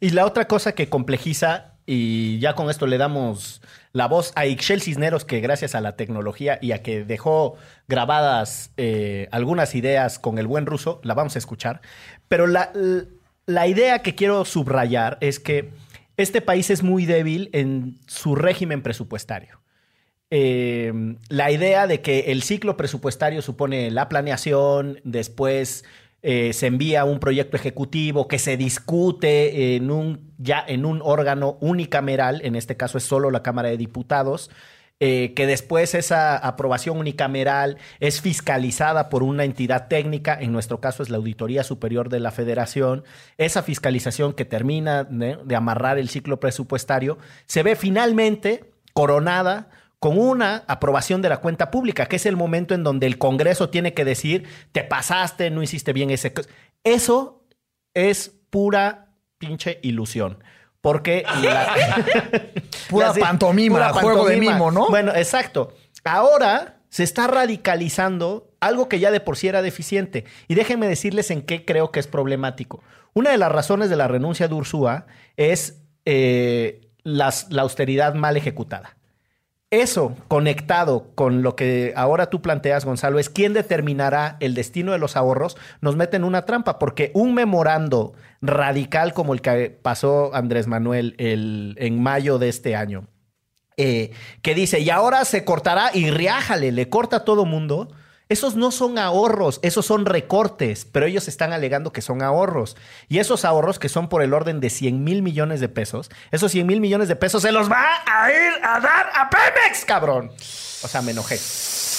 Y la otra cosa que complejiza, y ya con esto le damos la voz a Ixchel Cisneros, que gracias a la tecnología y a que dejó grabadas eh, algunas ideas con el buen ruso, la vamos a escuchar. Pero la, la idea que quiero subrayar es que este país es muy débil en su régimen presupuestario. Eh, la idea de que el ciclo presupuestario supone la planeación, después eh, se envía un proyecto ejecutivo que se discute en un, ya en un órgano unicameral, en este caso es solo la Cámara de Diputados, eh, que después esa aprobación unicameral es fiscalizada por una entidad técnica, en nuestro caso es la Auditoría Superior de la Federación, esa fiscalización que termina de, de amarrar el ciclo presupuestario, se ve finalmente coronada con una aprobación de la cuenta pública, que es el momento en donde el Congreso tiene que decir, te pasaste, no hiciste bien ese... co-". Eso es pura pinche ilusión. Porque la- Pura pantomima, juego de mimo, ¿no? Bueno, exacto. Ahora se está radicalizando algo que ya de por sí era deficiente. Y déjenme decirles en qué creo que es problemático. Una de las razones de la renuncia de Ursúa es eh, las- la austeridad mal ejecutada. Eso, conectado con lo que ahora tú planteas, Gonzalo, es quién determinará el destino de los ahorros, nos mete en una trampa, porque un memorando radical como el que pasó Andrés Manuel el- en mayo de este año, eh, que dice, y ahora se cortará y riájale, le corta a todo mundo. Esos no son ahorros, esos son recortes, pero ellos están alegando que son ahorros. Y esos ahorros, que son por el orden de 100 mil millones de pesos, esos 100 mil millones de pesos se los va a ir a dar a Pemex, cabrón. O sea, me enojé.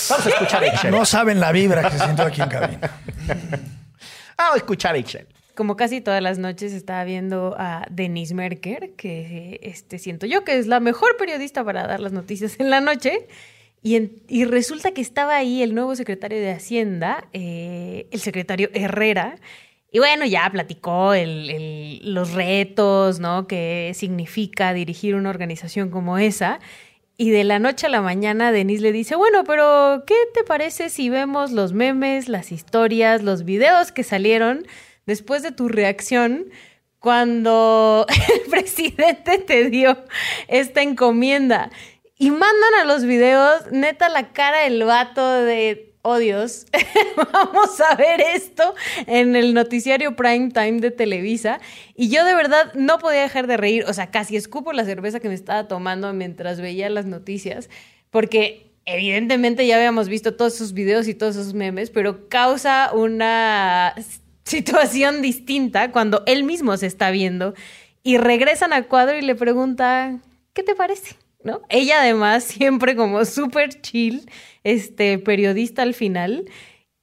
Vamos a escuchar a Ixchel. No saben la vibra que se sintió aquí en cabina. Vamos a escuchar a Ixchel. como casi todas las noches, estaba viendo a Denise Merker, que este, siento yo que es la mejor periodista para dar las noticias en la noche. Y, resulta que estaba ahí el nuevo secretario de Hacienda, eh, el secretario Herrera, y bueno, ya platicó los retos, ¿no? Que significa dirigir una organización como esa. Y de la noche a la mañana, Denise le dice, bueno, pero ¿qué te parece si vemos los memes, las historias, los videos que salieron después de tu reacción cuando el presidente te dio esta encomienda? Y mandan a los videos, neta, la cara del vato de, oh Dios, vamos a ver esto en el noticiario prime time de Televisa. Y yo de verdad no podía dejar de reír, o sea, casi escupo la cerveza que me estaba tomando mientras veía las noticias, porque evidentemente ya habíamos visto todos esos videos y todos esos memes, pero causa una situación distinta cuando él mismo se está viendo y regresan al cuadro y le pregunta, ¿qué te parece? Ella además siempre como súper chill, este periodista al final.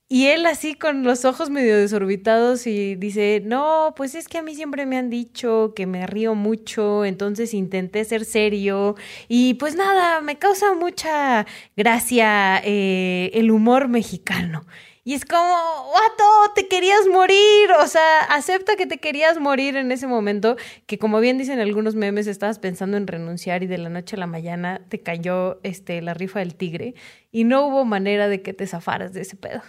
Y él así con los ojos medio desorbitados y dice, no, pues es que a mí siempre me han dicho que me río mucho, entonces intenté ser serio y pues nada, me causa mucha gracia eh, el humor mexicano. Y es como, vato, te querías morir. O sea, acepta que te querías morir en ese momento, que como bien dicen algunos memes, estabas pensando en renunciar y de la noche a la mañana te cayó este, la rifa del tigre y no hubo manera de que te zafaras de ese pedo.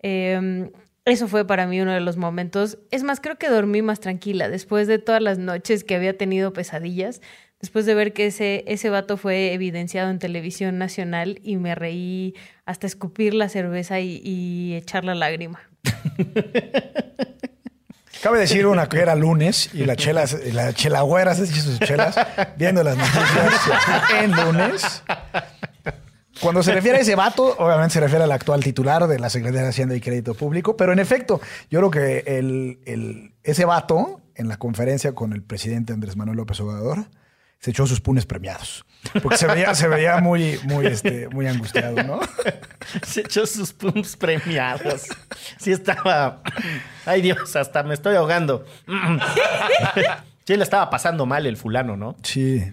Eh, eso fue para mí uno de los momentos. Es más, creo que dormí más tranquila después de todas las noches que había tenido pesadillas después de ver que ese, ese vato fue evidenciado en televisión nacional y me reí hasta escupir la cerveza y, echar la lágrima. Cabe decir una que era lunes y la chela, la chela güera se sus chelas viendo las noticias en lunes. Cuando se refiere a ese vato, obviamente se refiere al actual titular de la Secretaría de Hacienda y Crédito Público, pero en efecto, yo creo que el, el, ese vato, en la conferencia con el presidente Andrés Manuel López Obrador, se echó sus punes premiados. Porque se veía, se veía muy, muy, este, muy angustiado, ¿no? Se echó sus punes premiados. Sí estaba... Ay, Dios, hasta me estoy ahogando. Sí le estaba pasando mal el fulano, ¿no? Sí.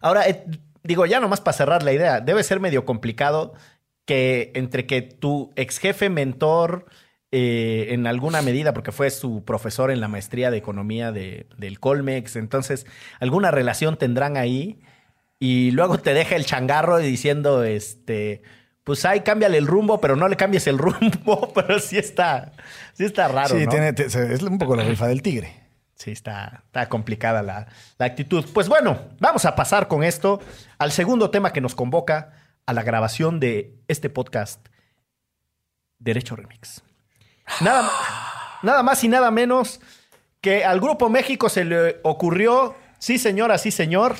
Ahora, eh, digo, ya nomás para cerrar la idea, debe ser medio complicado que entre que tu ex jefe mentor... Eh, en alguna medida, porque fue su profesor en la maestría de economía de, del Colmex. Entonces, alguna relación tendrán ahí. Y luego te deja el changarro diciendo, este, pues ahí cámbiale el rumbo, pero no le cambies el rumbo. Pero sí está, sí está raro. Sí, ¿no? tiene, es un poco la rifa del tigre. Sí, está, está complicada la, la actitud. Pues bueno, vamos a pasar con esto al segundo tema que nos convoca a la grabación de este podcast, Derecho Remix. Nada, nada más y nada menos que al Grupo México se le ocurrió, sí señora, sí señor,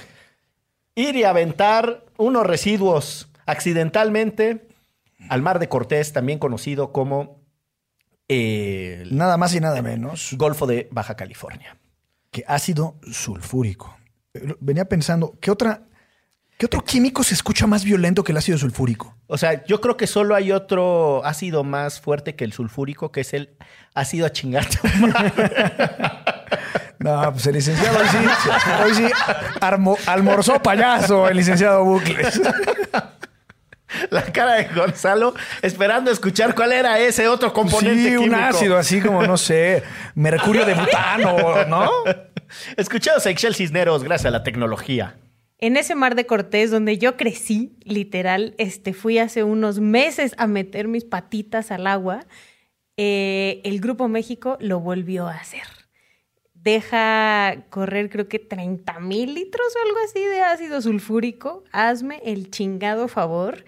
ir y aventar unos residuos accidentalmente al Mar de Cortés, también conocido como eh, el Nada más y nada menos Golfo de Baja California. que ácido sulfúrico. Venía pensando, ¿qué otra, qué otro químico se escucha más violento que el ácido sulfúrico? O sea, yo creo que solo hay otro ácido más fuerte que el sulfúrico, que es el ácido a chingar. No, pues el licenciado hoy sí, hoy sí armo- almorzó payaso el licenciado Bucles. La cara de Gonzalo esperando escuchar cuál era ese otro componente Sí, un ácido así como, no sé, mercurio de butano, ¿no? Escuchados a Excel Cisneros gracias a la tecnología. En ese mar de Cortés donde yo crecí, literal, este, fui hace unos meses a meter mis patitas al agua, eh, el Grupo México lo volvió a hacer. Deja correr creo que 30 mil litros o algo así de ácido sulfúrico. Hazme el chingado favor.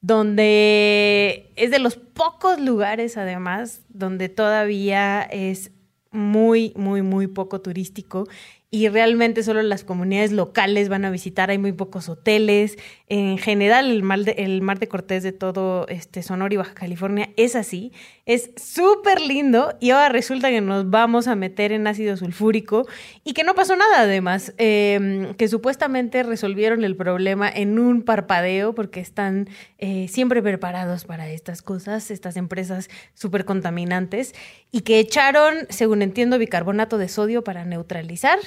Donde es de los pocos lugares, además, donde todavía es muy, muy, muy poco turístico y realmente solo las comunidades locales van a visitar, hay muy pocos hoteles. En general, el mar de, el mar de Cortés de todo este Sonora y Baja California es así. Es súper lindo y ahora resulta que nos vamos a meter en ácido sulfúrico y que no pasó nada además, eh, que supuestamente resolvieron el problema en un parpadeo porque están eh, siempre preparados para estas cosas, estas empresas súper contaminantes y que echaron, según entiendo, bicarbonato de sodio para neutralizar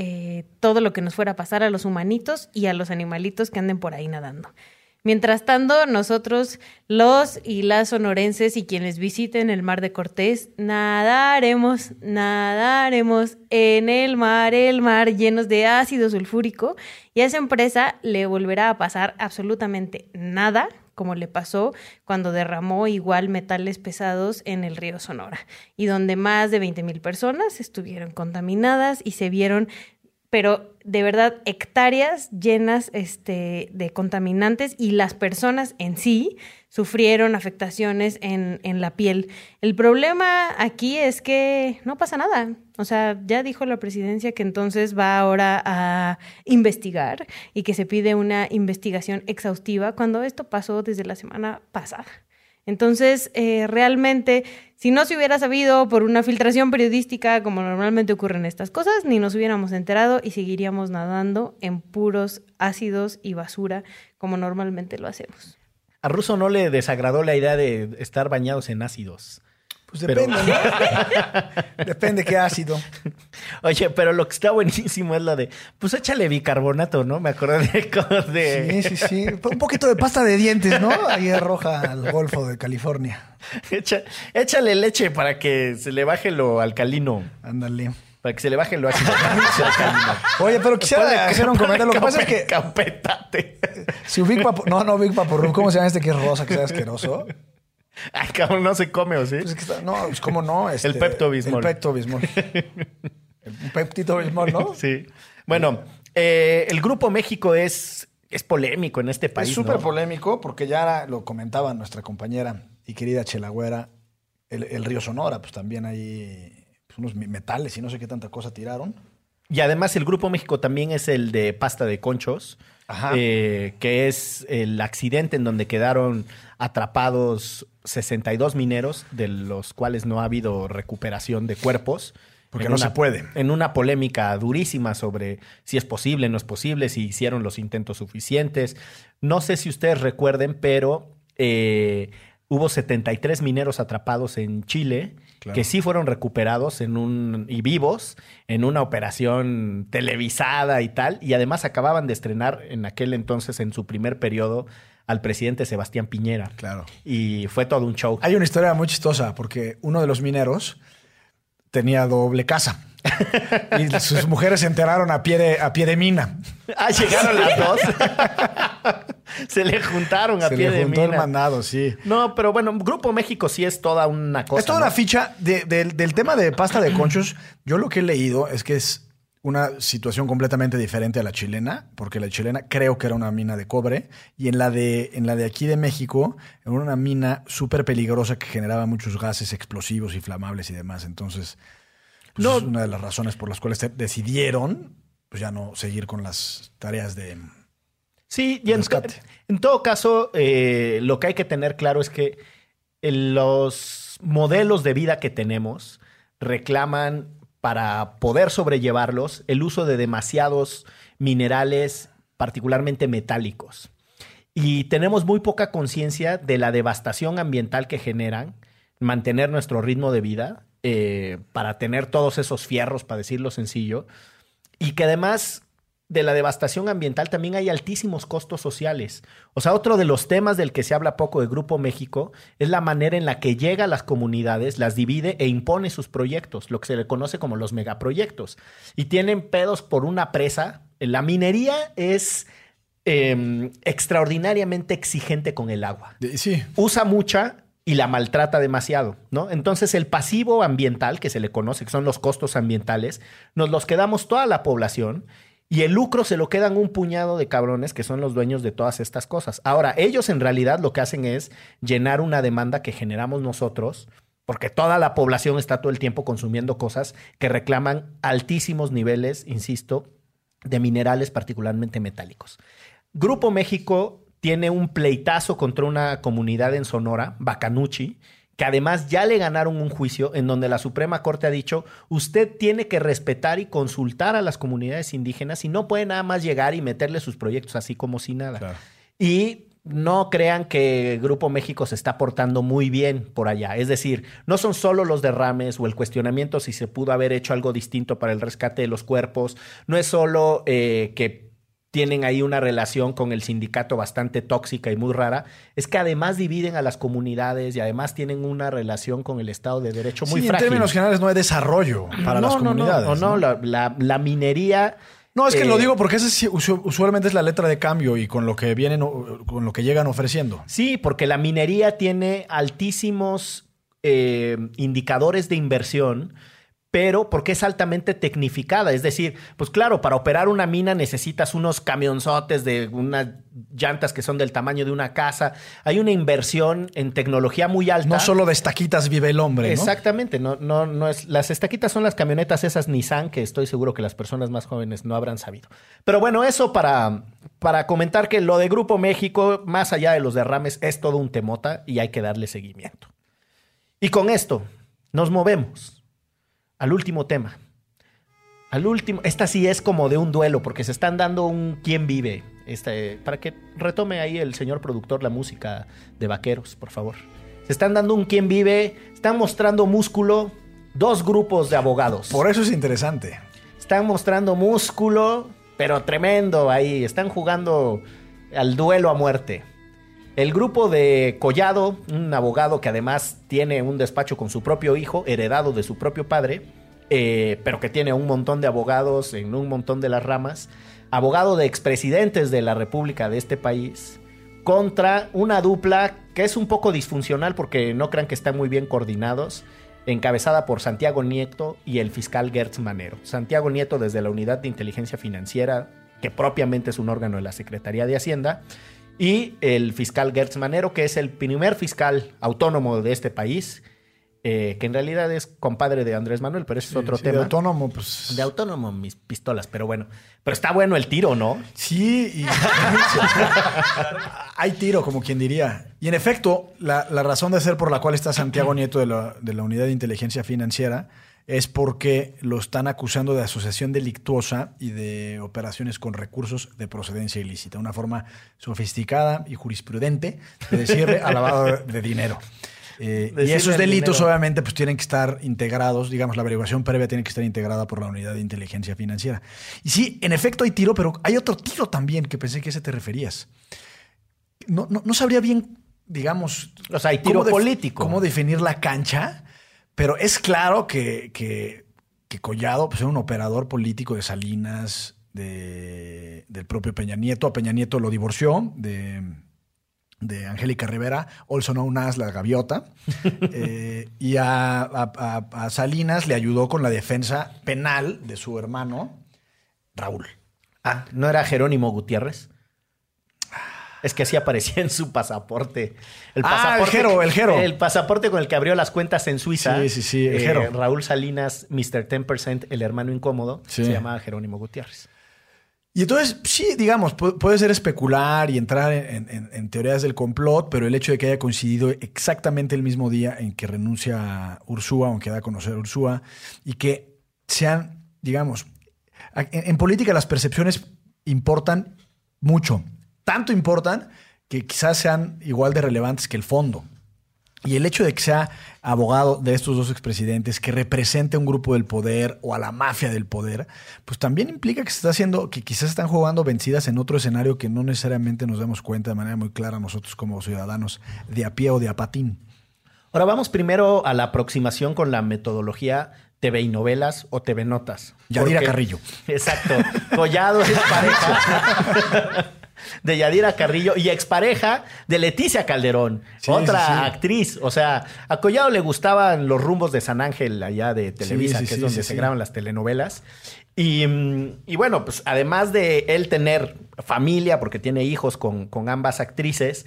eh, todo lo que nos fuera a pasar a los humanitos y a los animalitos que anden por ahí nadando. Mientras tanto, nosotros, los y las sonorenses y quienes visiten el mar de Cortés, nadaremos, nadaremos en el mar, el mar llenos de ácido sulfúrico y a esa empresa le volverá a pasar absolutamente nada como le pasó cuando derramó igual metales pesados en el río Sonora, y donde más de 20 mil personas estuvieron contaminadas y se vieron pero de verdad hectáreas llenas este, de contaminantes y las personas en sí sufrieron afectaciones en, en, la piel. El problema aquí es que no pasa nada. O sea, ya dijo la presidencia que entonces va ahora a investigar y que se pide una investigación exhaustiva cuando esto pasó desde la semana pasada. Entonces, eh, realmente, si no se hubiera sabido por una filtración periodística, como normalmente ocurren estas cosas, ni nos hubiéramos enterado y seguiríamos nadando en puros ácidos y basura, como normalmente lo hacemos. A Russo no le desagradó la idea de estar bañados en ácidos. Pues depende. ¿no? depende qué ácido. Oye, pero lo que está buenísimo es lo de, pues échale bicarbonato, ¿no? Me acuerdo de... de... Sí, sí, sí. Un poquito de pasta de dientes, ¿no? Ahí roja al Golfo de California. Echa, échale leche para que se le baje lo alcalino. Ándale. Para que se le baje lo ácido. Oye, pero quisiera hacer un comentario. Lo que pasa es que... Campetate. Si Big Papo... No, no, Big Papo ¿Cómo se llama este que es rosa, que sea asqueroso? Ay, cabrón, no se come, ¿o sí? Pues es que está, no, pues cómo no. Este, el Pepto Bismol. El Pepto Bismol. el Peptito Bismol, ¿no? Sí. Bueno, eh, el Grupo México es, es polémico en este país. Es súper ¿no? polémico porque ya lo comentaba nuestra compañera y querida Chelagüera, el, el río Sonora, pues también hay pues, unos metales y no sé qué tanta cosa tiraron. Y además el Grupo México también es el de pasta de conchos, eh, que es el accidente en donde quedaron atrapados 62 mineros, de los cuales no ha habido recuperación de cuerpos. Porque no una, se puede. En una polémica durísima sobre si es posible, no es posible, si hicieron los intentos suficientes. No sé si ustedes recuerden, pero eh, hubo 73 mineros atrapados en Chile claro. que sí fueron recuperados en un, y vivos en una operación televisada y tal. Y además acababan de estrenar en aquel entonces, en su primer periodo, al presidente Sebastián Piñera. Claro. Y fue todo un show. Hay una historia muy chistosa porque uno de los mineros tenía doble casa. y sus mujeres se enteraron a pie de, a pie de mina. Ah, llegaron las dos. se le juntaron a se pie le de juntó mina. el mandado, sí. No, pero bueno, Grupo México sí es toda una cosa. Es toda ¿no? una ficha de, de, del tema de pasta de conchos. Yo lo que he leído es que es una situación completamente diferente a la chilena, porque la chilena creo que era una mina de cobre, y en la de, en la de aquí de México era una mina súper peligrosa que generaba muchos gases explosivos, inflamables y demás. Entonces, pues No. es una de las razones por las cuales decidieron pues ya no seguir con las tareas de... Sí, y en todo caso, eh, lo que hay que tener claro es que eh, los modelos de vida que tenemos reclaman para poder sobrellevarlos el uso de demasiados minerales, particularmente metálicos. Y tenemos muy poca conciencia de la devastación ambiental que generan mantener nuestro ritmo de vida eh, para tener todos esos fierros, para decirlo sencillo, y que además de la devastación ambiental también hay altísimos costos sociales. O sea, otro de los temas del que se habla poco de Grupo México es la manera en la que llega a las comunidades, las divide e impone sus proyectos, lo que se le conoce como los megaproyectos. Y tienen pedos por una presa. La minería es eh, extraordinariamente exigente con el agua de- sí, usa mucha y la maltrata demasiado, ¿no? Entonces el pasivo ambiental, que se le conoce, que son los costos ambientales, nos los quedamos toda la población y el lucro se lo quedan un puñado de cabrones que son los dueños de todas estas cosas. Ahora, ellos en realidad lo que hacen es llenar una demanda que generamos nosotros porque toda la población está todo el tiempo consumiendo cosas que reclaman altísimos niveles, insisto, de minerales, particularmente metálicos. Grupo México tiene un pleitazo contra una comunidad en Sonora, Bacanuchi, que además ya le ganaron un juicio en donde la Suprema Corte ha dicho, usted tiene que respetar y consultar a las comunidades indígenas y no puede nada más llegar y meterle sus proyectos así como si nada. Y no crean que Grupo México se está portando muy bien por allá. Es decir, no son solo los derrames o el cuestionamiento si se pudo haber hecho algo distinto para el rescate de los cuerpos, no es solo eh, que tienen ahí una relación con el sindicato bastante tóxica y muy rara, es que además dividen a las comunidades y además tienen una relación con el Estado de Derecho muy sí, frágil. En términos generales no hay desarrollo para las comunidades. No, no, no, La, la, la, minería... No, es que eh, lo digo porque ese usualmente es la letra de cambio y con lo que vienen, con lo que llegan ofreciendo. Sí, porque la minería tiene altísimos eh, indicadores de inversión pero porque es altamente tecnificada. Es decir, pues claro, para operar una mina necesitas unos camionzotes de unas llantas que son del tamaño de una casa. Hay una inversión en tecnología muy alta. No solo de estaquitas vive el hombre. ¿no? Exactamente. No, no, no es. Las estaquitas son las camionetas esas Nissan que estoy seguro que las personas más jóvenes no habrán sabido. Pero bueno, eso para, para comentar que lo de Grupo México, más allá de los derrames, es todo un temota y hay que darle seguimiento. Y con esto nos movemos al último tema. Al último, esta sí es como de un duelo, porque se están dando un quién vive. Este, para que retome ahí el señor productor la música de vaqueros, por favor. Se están dando un quién vive, están mostrando músculo, dos grupos de abogados. Por eso es interesante. Están mostrando músculo, pero tremendo ahí. Están jugando al duelo a muerte. El grupo de Collado, un abogado que además tiene un despacho con su propio hijo, heredado de su propio padre, eh, pero que tiene un montón de abogados en un montón de las ramas, abogado de expresidentes de la República de este país, contra una dupla que es un poco disfuncional porque no crean que están muy bien coordinados, encabezada por Santiago Nieto y el fiscal Gertz Manero. Santiago Nieto desde la Unidad de Inteligencia Financiera, que propiamente es un órgano de la Secretaría de Hacienda, y el fiscal Gertz Manero, que es el primer fiscal autónomo de este país, eh, que en realidad es compadre de Andrés Manuel, pero ese es otro tema. De autónomo, pues. De autónomo, mis pistolas, pero bueno. Pero está bueno el tiro, ¿no? Sí, y... hay tiro, como quien diría. Y en efecto, la, razón de ser por la cual está Santiago Nieto de la, de la Unidad de Inteligencia Financiera es porque lo están acusando de asociación delictuosa y de operaciones con recursos de procedencia ilícita. Una forma sofisticada y jurisprudente de decirle al lavado de dinero. Eh, y esos delitos obviamente pues tienen que estar integrados, digamos, la averiguación previa tiene que estar integrada por la unidad de inteligencia financiera. Y sí, en efecto hay tiro, pero hay otro tiro también que pensé que a ese te referías. No, no, sabría bien, digamos... O sea, hay tiro político. ¿Cómo definir la cancha? Pero es claro que, que, Collado pues, era un operador político de Salinas, de, del propio Peña Nieto. A Peña Nieto lo divorció de, de Angélica Rivera, also known as la gaviota. Eh, y a, a, Salinas le ayudó con la defensa penal de su hermano, Raúl. Ah, ¿no era Jerónimo Gutiérrez? Es que así aparecía en su pasaporte. El pasaporte, ah, el Jero, el pasaporte con el que abrió las cuentas en Suiza. Sí, sí, sí, el eh, Raúl Salinas, Mr. 10%, el hermano incómodo, se llamaba Jerónimo Gutiérrez. Y entonces, sí, digamos, puede ser especular y entrar en, teorías del complot, pero el hecho de que haya coincidido exactamente el mismo día en que renuncia Ursúa, aunque da a conocer a Ursúa, y que sean, digamos, en política las percepciones importan mucho tanto importan que quizás sean igual de relevantes que el fondo. Y el hecho de que sea abogado de estos dos expresidentes, que represente a un grupo del poder o a la mafia del poder, pues también implica que se está haciendo, que quizás están jugando vencidas en otro escenario que no necesariamente nos damos cuenta de manera muy clara nosotros como ciudadanos de a pie o de a patín. Ahora vamos primero a la aproximación con la metodología TV y novelas o TV notas. Yadira Carrillo. Exacto. Collado es pareja. de Yadira Carrillo y expareja de Leticia Calderón, otra actriz. O sea, a Collado le gustaban los rumbos de San Ángel allá de Televisa, que es donde se graban las telenovelas. Y, y, bueno, pues además de él tener familia, porque tiene hijos con, con ambas actrices,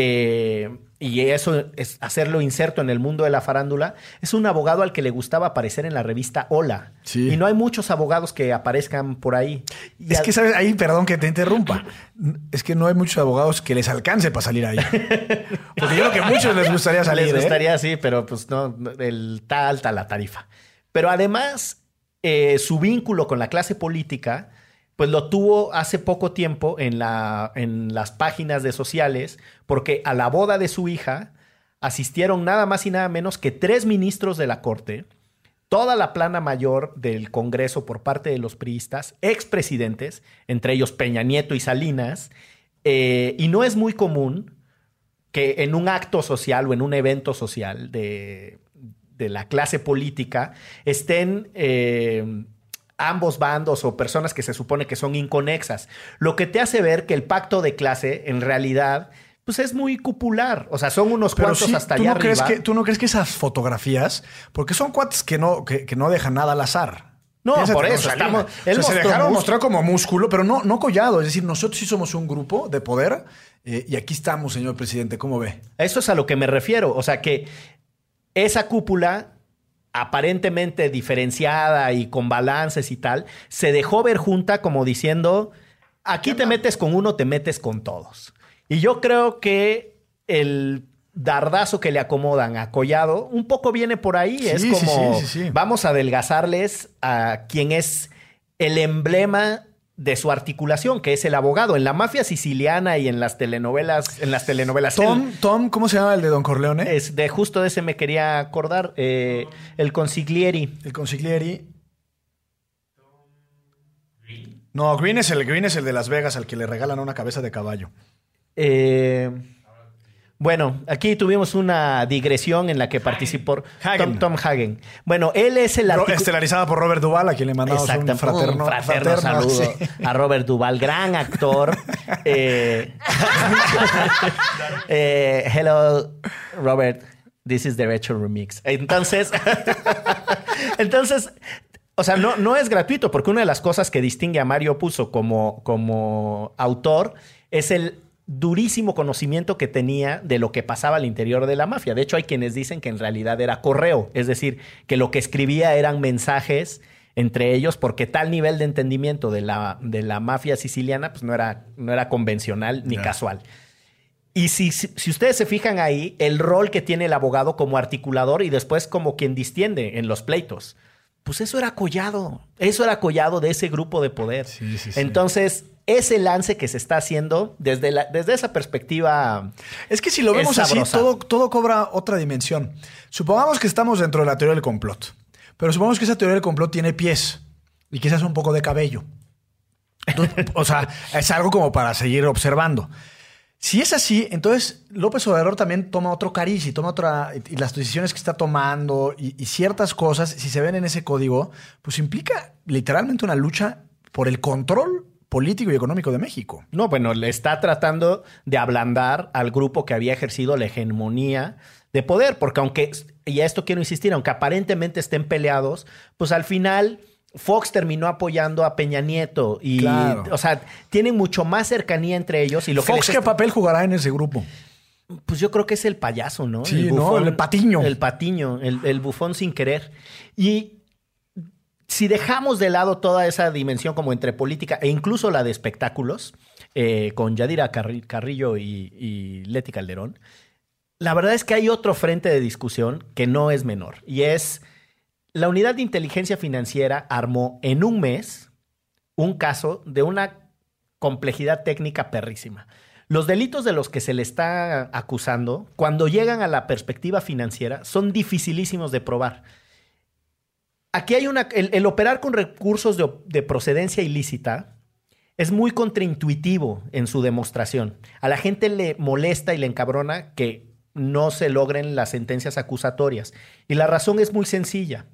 eh, y eso es hacerlo inserto en el mundo de la farándula, es un abogado al que le gustaba aparecer en la revista Hola. Sí. Y no hay muchos abogados que aparezcan por ahí. Y Es que, ¿sabes? Ahí, perdón que te interrumpa. Es que no hay muchos abogados que les alcance para salir ahí. Porque yo creo que a muchos les gustaría salir. Les ¿eh? gustaría, sí, pero pues no, no, el, está alta la tarifa. Pero además, eh, su vínculo con la clase política, pues lo tuvo hace poco tiempo en, la, en las páginas de sociales, porque a la boda de su hija asistieron nada más y nada menos que tres ministros de la Corte, toda la plana mayor del Congreso por parte de los priistas, expresidentes, entre ellos Peña Nieto y Salinas, eh, y no es muy común que en un acto social o en un evento social de, de la clase política estén eh, ambos bandos o personas que se supone que son inconexas. Lo que te hace ver que el pacto de clase en realidad pues es muy cupular. O sea, son unos Pero cuantos sí, hasta ¿tú allá no, arriba. que, ¿tú no crees que esas fotografías, porque son cuates que no, que, que no dejan nada al azar? No, Piénsate, por eso, estamos- O sea, él se dejaron mostrar como músculo, pero no, no collado. Es decir, nosotros sí somos un grupo de poder eh, y aquí estamos, señor presidente. ¿Cómo ve? Eso es a lo que me refiero. O sea, que esa cúpula aparentemente diferenciada y con balances y tal, se dejó ver junta como diciendo, aquí te metes con uno, te metes con todos. Y yo creo que el dardazo que le acomodan a Collado un poco viene por ahí. Sí, es como, sí, sí, sí. vamos a adelgazarles a quien es el emblema de su articulación, que es el abogado. En la mafia siciliana y en las telenovelas, en las telenovelas. Tom, Tom, ¿cómo se llama el de Don Corleone? Es de justo de ese me quería acordar. eh, el consiglieri. El consiglieri. No, Green es el Green es el de Las Vegas al que le regalan una cabeza de caballo. Eh, bueno, aquí tuvimos una digresión en la que participó Hagen. Tom, Tom Hagen. Bueno, él es el articu- Estelarizada por Robert Duvall, a quien le mandamos Exacto, un fraterno, un fraterno saludo sí. a Robert Duval, gran actor. Eh, eh, hello, Robert. This is the retro remix. Entonces, entonces, o sea, no, no es gratuito, porque una de las cosas que distingue a Mario Puzo como, como autor es el durísimo conocimiento que tenía de lo que pasaba al interior de la mafia. De hecho, hay quienes dicen que en realidad era correo, es decir, que lo que escribía eran mensajes entre ellos, porque tal nivel de entendimiento de la, de la mafia siciliana pues no era, no era convencional ni casual. Y si, si, si ustedes se fijan ahí, el rol que tiene el abogado como articulador y después como quien distiende en los pleitos, pues eso era collado. Eso era collado de ese grupo de poder. Sí, sí, sí. Entonces, ese lance que se está haciendo desde, la, desde esa perspectiva. Es que si lo vemos así, todo, todo cobra otra dimensión. Supongamos que estamos dentro de la teoría del complot, pero supongamos que esa teoría del complot tiene pies y quizás un poco de cabello. Entonces, o sea, es algo como para seguir observando. Si es así, entonces López Obrador también toma otro cariz y toma otra. Y las decisiones que está tomando y, y ciertas cosas, si se ven en ese código, pues implica literalmente una lucha por el control político y económico de México. No, bueno, le está tratando de ablandar al grupo que había ejercido la hegemonía de poder, porque aunque, y a esto quiero insistir, aunque aparentemente estén peleados, pues al final Fox terminó apoyando a Peña Nieto y, Claro. o sea, tienen mucho más cercanía entre ellos y lo que Fox, ¿qué está- papel jugará en ese grupo? Pues yo creo que es el payaso, ¿no? Sí, ¿no? El patiño. El patiño, el, el bufón sin querer. Y si dejamos de lado toda esa dimensión como entre política e incluso la de espectáculos, eh, con Yadira Carri- Carrillo y, y Leti Calderón, la verdad es que hay otro frente de discusión que no es menor. Y es, la unidad de inteligencia financiera armó en un mes un caso de una complejidad técnica perrísima. Los delitos de los que se le está acusando, cuando llegan a la perspectiva financiera, son dificilísimos de probar. Aquí hay una. El, operar con recursos de, de procedencia ilícita es muy contraintuitivo en su demostración. A la gente le molesta y le encabrona que no se logren las sentencias acusatorias. Y la razón es muy sencilla.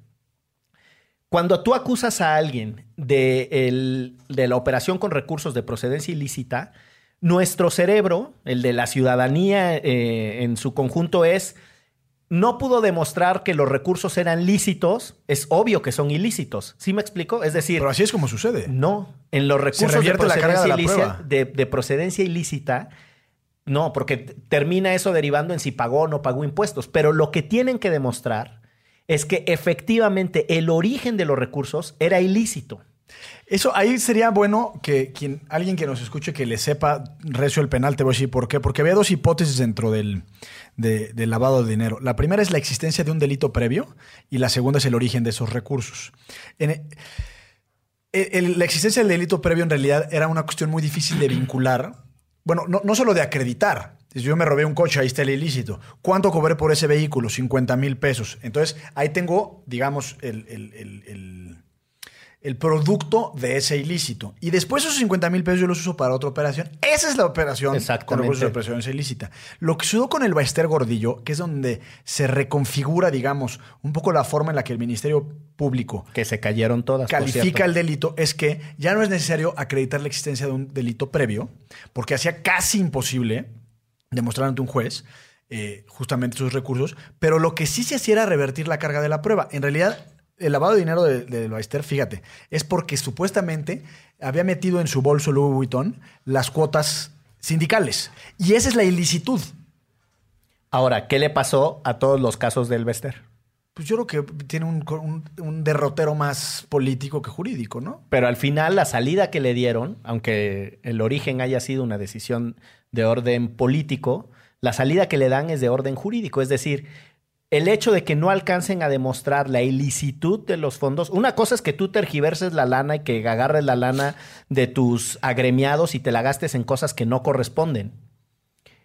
Cuando tú acusas a alguien de, el- de la operación con recursos de procedencia ilícita, nuestro cerebro, el de la ciudadanía eh, en su conjunto, es no pudo demostrar que los recursos eran lícitos, es obvio que son ilícitos. ¿Sí me explico? Es decir, Pero así es como sucede. no, en los recursos de revierte la carga procedencia, de la ilícita, de, de procedencia ilícita, No, porque termina eso derivando en si pagó o no pagó impuestos. Pero lo que tienen que demostrar es que efectivamente el origen de los recursos era ilícito. Eso ahí sería bueno que quien, alguien que nos escuche que le sepa recio el penal, te voy a decir por qué. Porque había dos hipótesis dentro del, de- del lavado de dinero. La primera es la existencia de un delito previo y la segunda es el origen de esos recursos. En- el- el- la existencia del delito previo en realidad era una cuestión muy difícil de vincular. Bueno, no, no solo de acreditar. Yo me robé un coche, ahí está el ilícito. ¿Cuánto cobré por ese vehículo? 50 mil pesos. Entonces, ahí tengo, digamos, el- el- producto de ese ilícito. Y después esos 50 mil pesos yo los uso para otra operación. Esa es la operación con recursos de operación ilícita. Lo que sucedió con el Baester Gordillo, que es donde se reconfigura, digamos, un poco la forma en la que el Ministerio Público Que se cayeron todas. califica el delito es que ya no es necesario acreditar la existencia de un delito previo, porque hacía casi imposible demostrar ante un juez eh, justamente sus recursos, pero lo que sí se hacía era revertir la carga de la prueba. En realidad, el lavado de dinero de, de fíjate, es porque supuestamente había metido en su bolso Louis Vuitton las cuotas sindicales. Y esa es la ilicitud. Ahora, ¿qué le pasó a todos los casos del Bester? Pues yo creo que tiene un, un- un derrotero más político que jurídico, ¿no? Pero al final la salida que le dieron, aunque el origen haya sido una decisión de orden político, la salida que le dan es de orden jurídico. Es decir, el hecho de que no alcancen a demostrar la ilicitud de los fondos, una cosa es que tú tergiverses la lana y que agarres la lana de tus agremiados y te la gastes en cosas que no corresponden.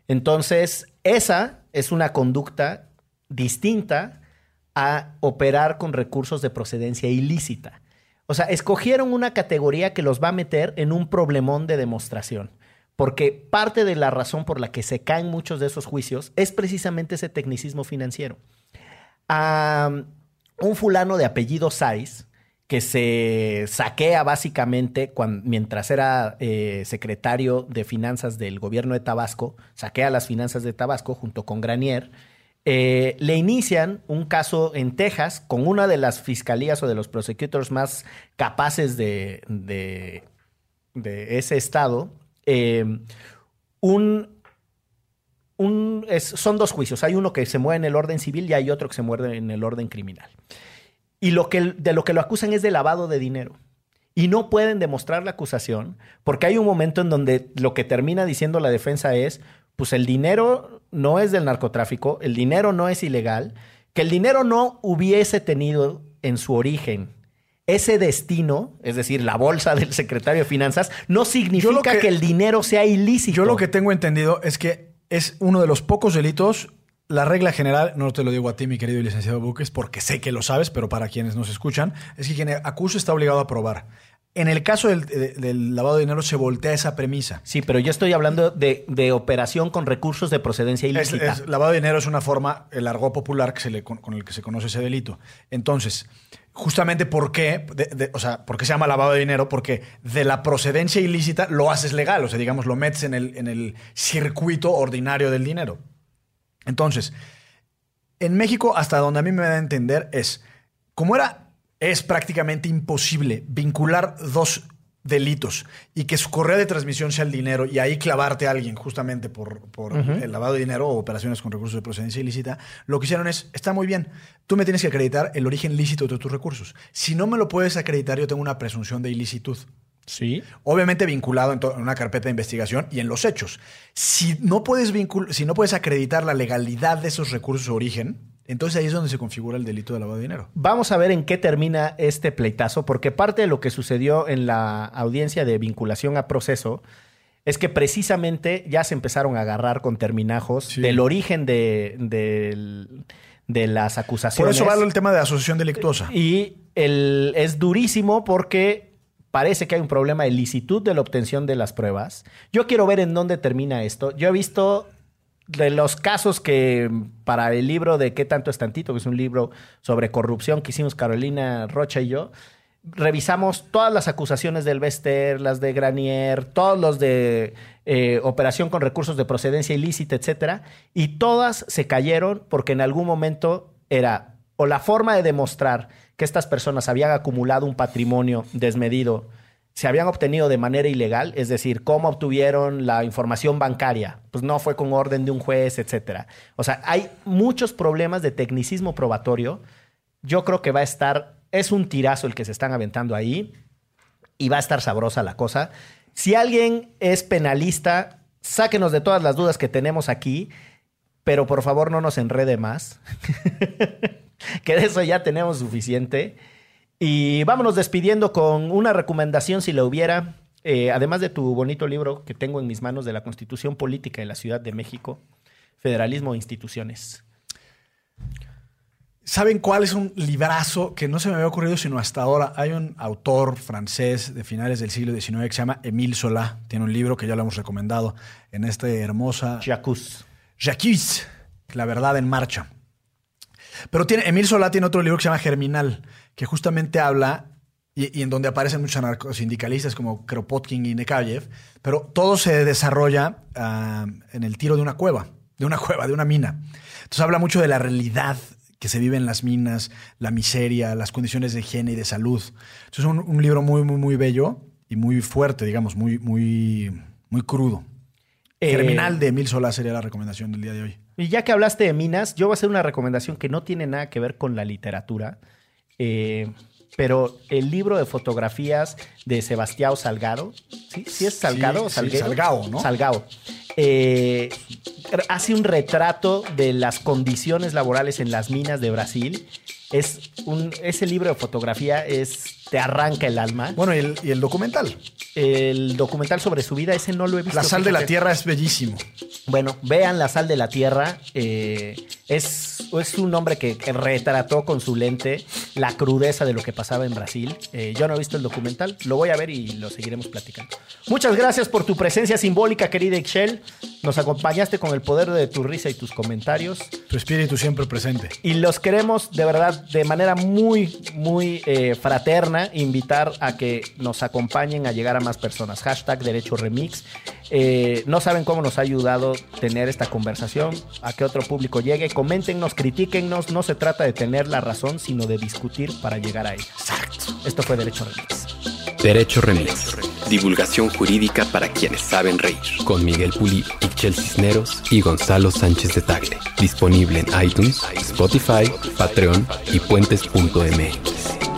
Entonces, esa es una conducta distinta a operar con recursos de procedencia ilícita. O sea, escogieron una categoría que los va a meter en un problemón de demostración. Porque parte de la razón por la que se caen muchos de esos juicios es precisamente ese tecnicismo financiero. Un fulano de apellido Saiz, que se saquea básicamente mientras era eh, secretario de finanzas del gobierno de Tabasco, saquea las finanzas de Tabasco junto con Granier, eh, le inician un caso en Texas con una de las fiscalías o de los prosecutors más capaces de- de ese estado. Eh, un, un- son dos juicios. Hay uno que se mueve en el orden civil y hay otro que se mueve en el orden criminal. Y lo que, de lo que lo acusan es de lavado de dinero. Y no pueden demostrar la acusación porque hay un momento en donde lo que termina diciendo la defensa es, pues el dinero no es del narcotráfico, el dinero no es ilegal, que el dinero no hubiese tenido en su origen ese destino, es decir, la bolsa del secretario de Finanzas, no significa que, que- el dinero sea ilícito. Yo lo que tengo entendido es que es uno de los pocos delitos. La regla general, no te lo digo a ti, mi querido licenciado Buques, porque sé que lo sabes, pero para quienes nos escuchan, es que quien acusa está obligado a probar. En el caso del, de- del lavado de dinero se voltea esa premisa. Sí, pero yo estoy hablando de, de operación con recursos de procedencia Es- ilícita. es- lavado de dinero es una forma, el argot popular que se le, con, con el que se conoce ese delito. Entonces, justamente por qué, de- o sea, ¿por qué se llama lavado de dinero? Porque de la procedencia ilícita lo haces legal, o sea, digamos, lo metes en el, en el circuito ordinario del dinero. Entonces, en México, hasta donde a mí me da a entender, es, como era, es prácticamente imposible vincular dos delitos y que su correa de transmisión sea el dinero y ahí clavarte a alguien justamente por, por el lavado de dinero o operaciones con recursos de procedencia ilícita, lo que hicieron es, está muy bien, tú me tienes que acreditar el origen lícito de tus recursos. Si no me lo puedes acreditar, yo tengo una presunción de ilicitud. Sí. Obviamente vinculado en, en una carpeta de investigación y en los hechos. Si no puedes si no puedes acreditar la legalidad de esos recursos de origen, entonces ahí es donde se configura el delito de lavado de dinero. Vamos a ver en qué termina este pleitazo, porque parte de lo que sucedió en la audiencia de vinculación a proceso es que precisamente ya se empezaron a agarrar con terminajos Sí. del origen de, de las Por acusaciones. eso vale el tema de asociación delictuosa. Y el, es durísimo porque parece que hay un problema de licitud de la obtención de las pruebas. Yo quiero ver en dónde termina esto. Yo he visto de los casos que para el libro de ¿Qué tanto es tantito? que es un libro sobre corrupción que hicimos Carolina Rocha y yo, revisamos todas las acusaciones del Bester, las de Granier, todos los de eh, operación con recursos de procedencia ilícita, etcétera, y todas se cayeron porque en algún momento era o la forma de demostrar que estas personas habían acumulado un patrimonio desmedido se habían obtenido de manera ilegal, es decir, cómo obtuvieron la información bancaria, pues no fue con orden de un juez, etcétera. O sea, hay muchos problemas de tecnicismo probatorio. Yo creo que va a estar, es un tirazo el que se están aventando ahí y va a estar sabrosa la cosa. Si alguien es penalista, sáquenos de todas las dudas que tenemos aquí, pero por favor no nos enrede más, que de eso ya tenemos suficiente. Y vámonos despidiendo con una recomendación, si la hubiera, eh, además de tu bonito libro que tengo en mis manos de la Constitución Política de la Ciudad de México, Federalismo e Instituciones. ¿Saben cuál es un librazo que no se me había ocurrido sino hasta ahora? Hay un autor francés de finales del siglo XIX que se llama Émile Solá. Tiene un libro que ya lo hemos recomendado en esta hermosa... Jacques. Jacques, La verdad en marcha. Pero tiene, Emil Solá tiene otro libro que se llama Germinal, que justamente habla y, y en donde aparecen muchos anarcosindicalistas como Kropotkin y Nekayev, pero todo se desarrolla ah, en el tiro de una cueva, de una cueva, de una mina. Entonces habla mucho de la realidad que se vive en las minas, la miseria, las condiciones de higiene y de salud. Entonces es un, un libro muy, muy, muy bello y muy fuerte, digamos, muy, muy, muy crudo. Eh, Germinal de Emil Solá sería la recomendación del día de hoy. Y ya que hablaste de minas, yo voy a hacer una recomendación que no tiene nada que ver con la literatura, eh, pero el libro de fotografías de Sebastián Salgado, ¿sí? ¿Sí es Salgado Sí, o sí, Salguero? Salgado, ¿no? Salgado. Eh, hace un retrato de las condiciones laborales en las minas de Brasil. Es un, ese libro de fotografía es, te arranca el alma. Bueno, y el, y el documental. El documental sobre su vida, ese no lo he visto. La sal de la tierra es bellísimo. Bueno, vean La Sal de la Tierra. eh, es, es un hombre que, retrató con su lente la crudeza de lo que pasaba en Brasil. Eh, yo no he visto el documental, lo voy a ver y lo seguiremos platicando. Muchas gracias por tu presencia simbólica, querida Excel. Nos acompañaste con el poder de tu risa y tus comentarios. Tu espíritu siempre presente. Y los queremos de verdad de manera muy, muy eh, fraterna invitar a que nos acompañen a llegar a más personas. Hashtag Derecho Remix. Eh, no saben cómo nos ha ayudado tener esta conversación, a que otro público llegue. Coméntenos, critíquennos. No se trata de tener la razón, sino de discutir para llegar a ella. Exacto. Esto fue Derecho Remix. Derecho Remix. Divulgación jurídica para quienes saben reír. Con Miguel Pulido, Ixchel Cisneros y Gonzalo Sánchez de Tagle. Disponible en iTunes, Spotify, Patreon y puentes.mx.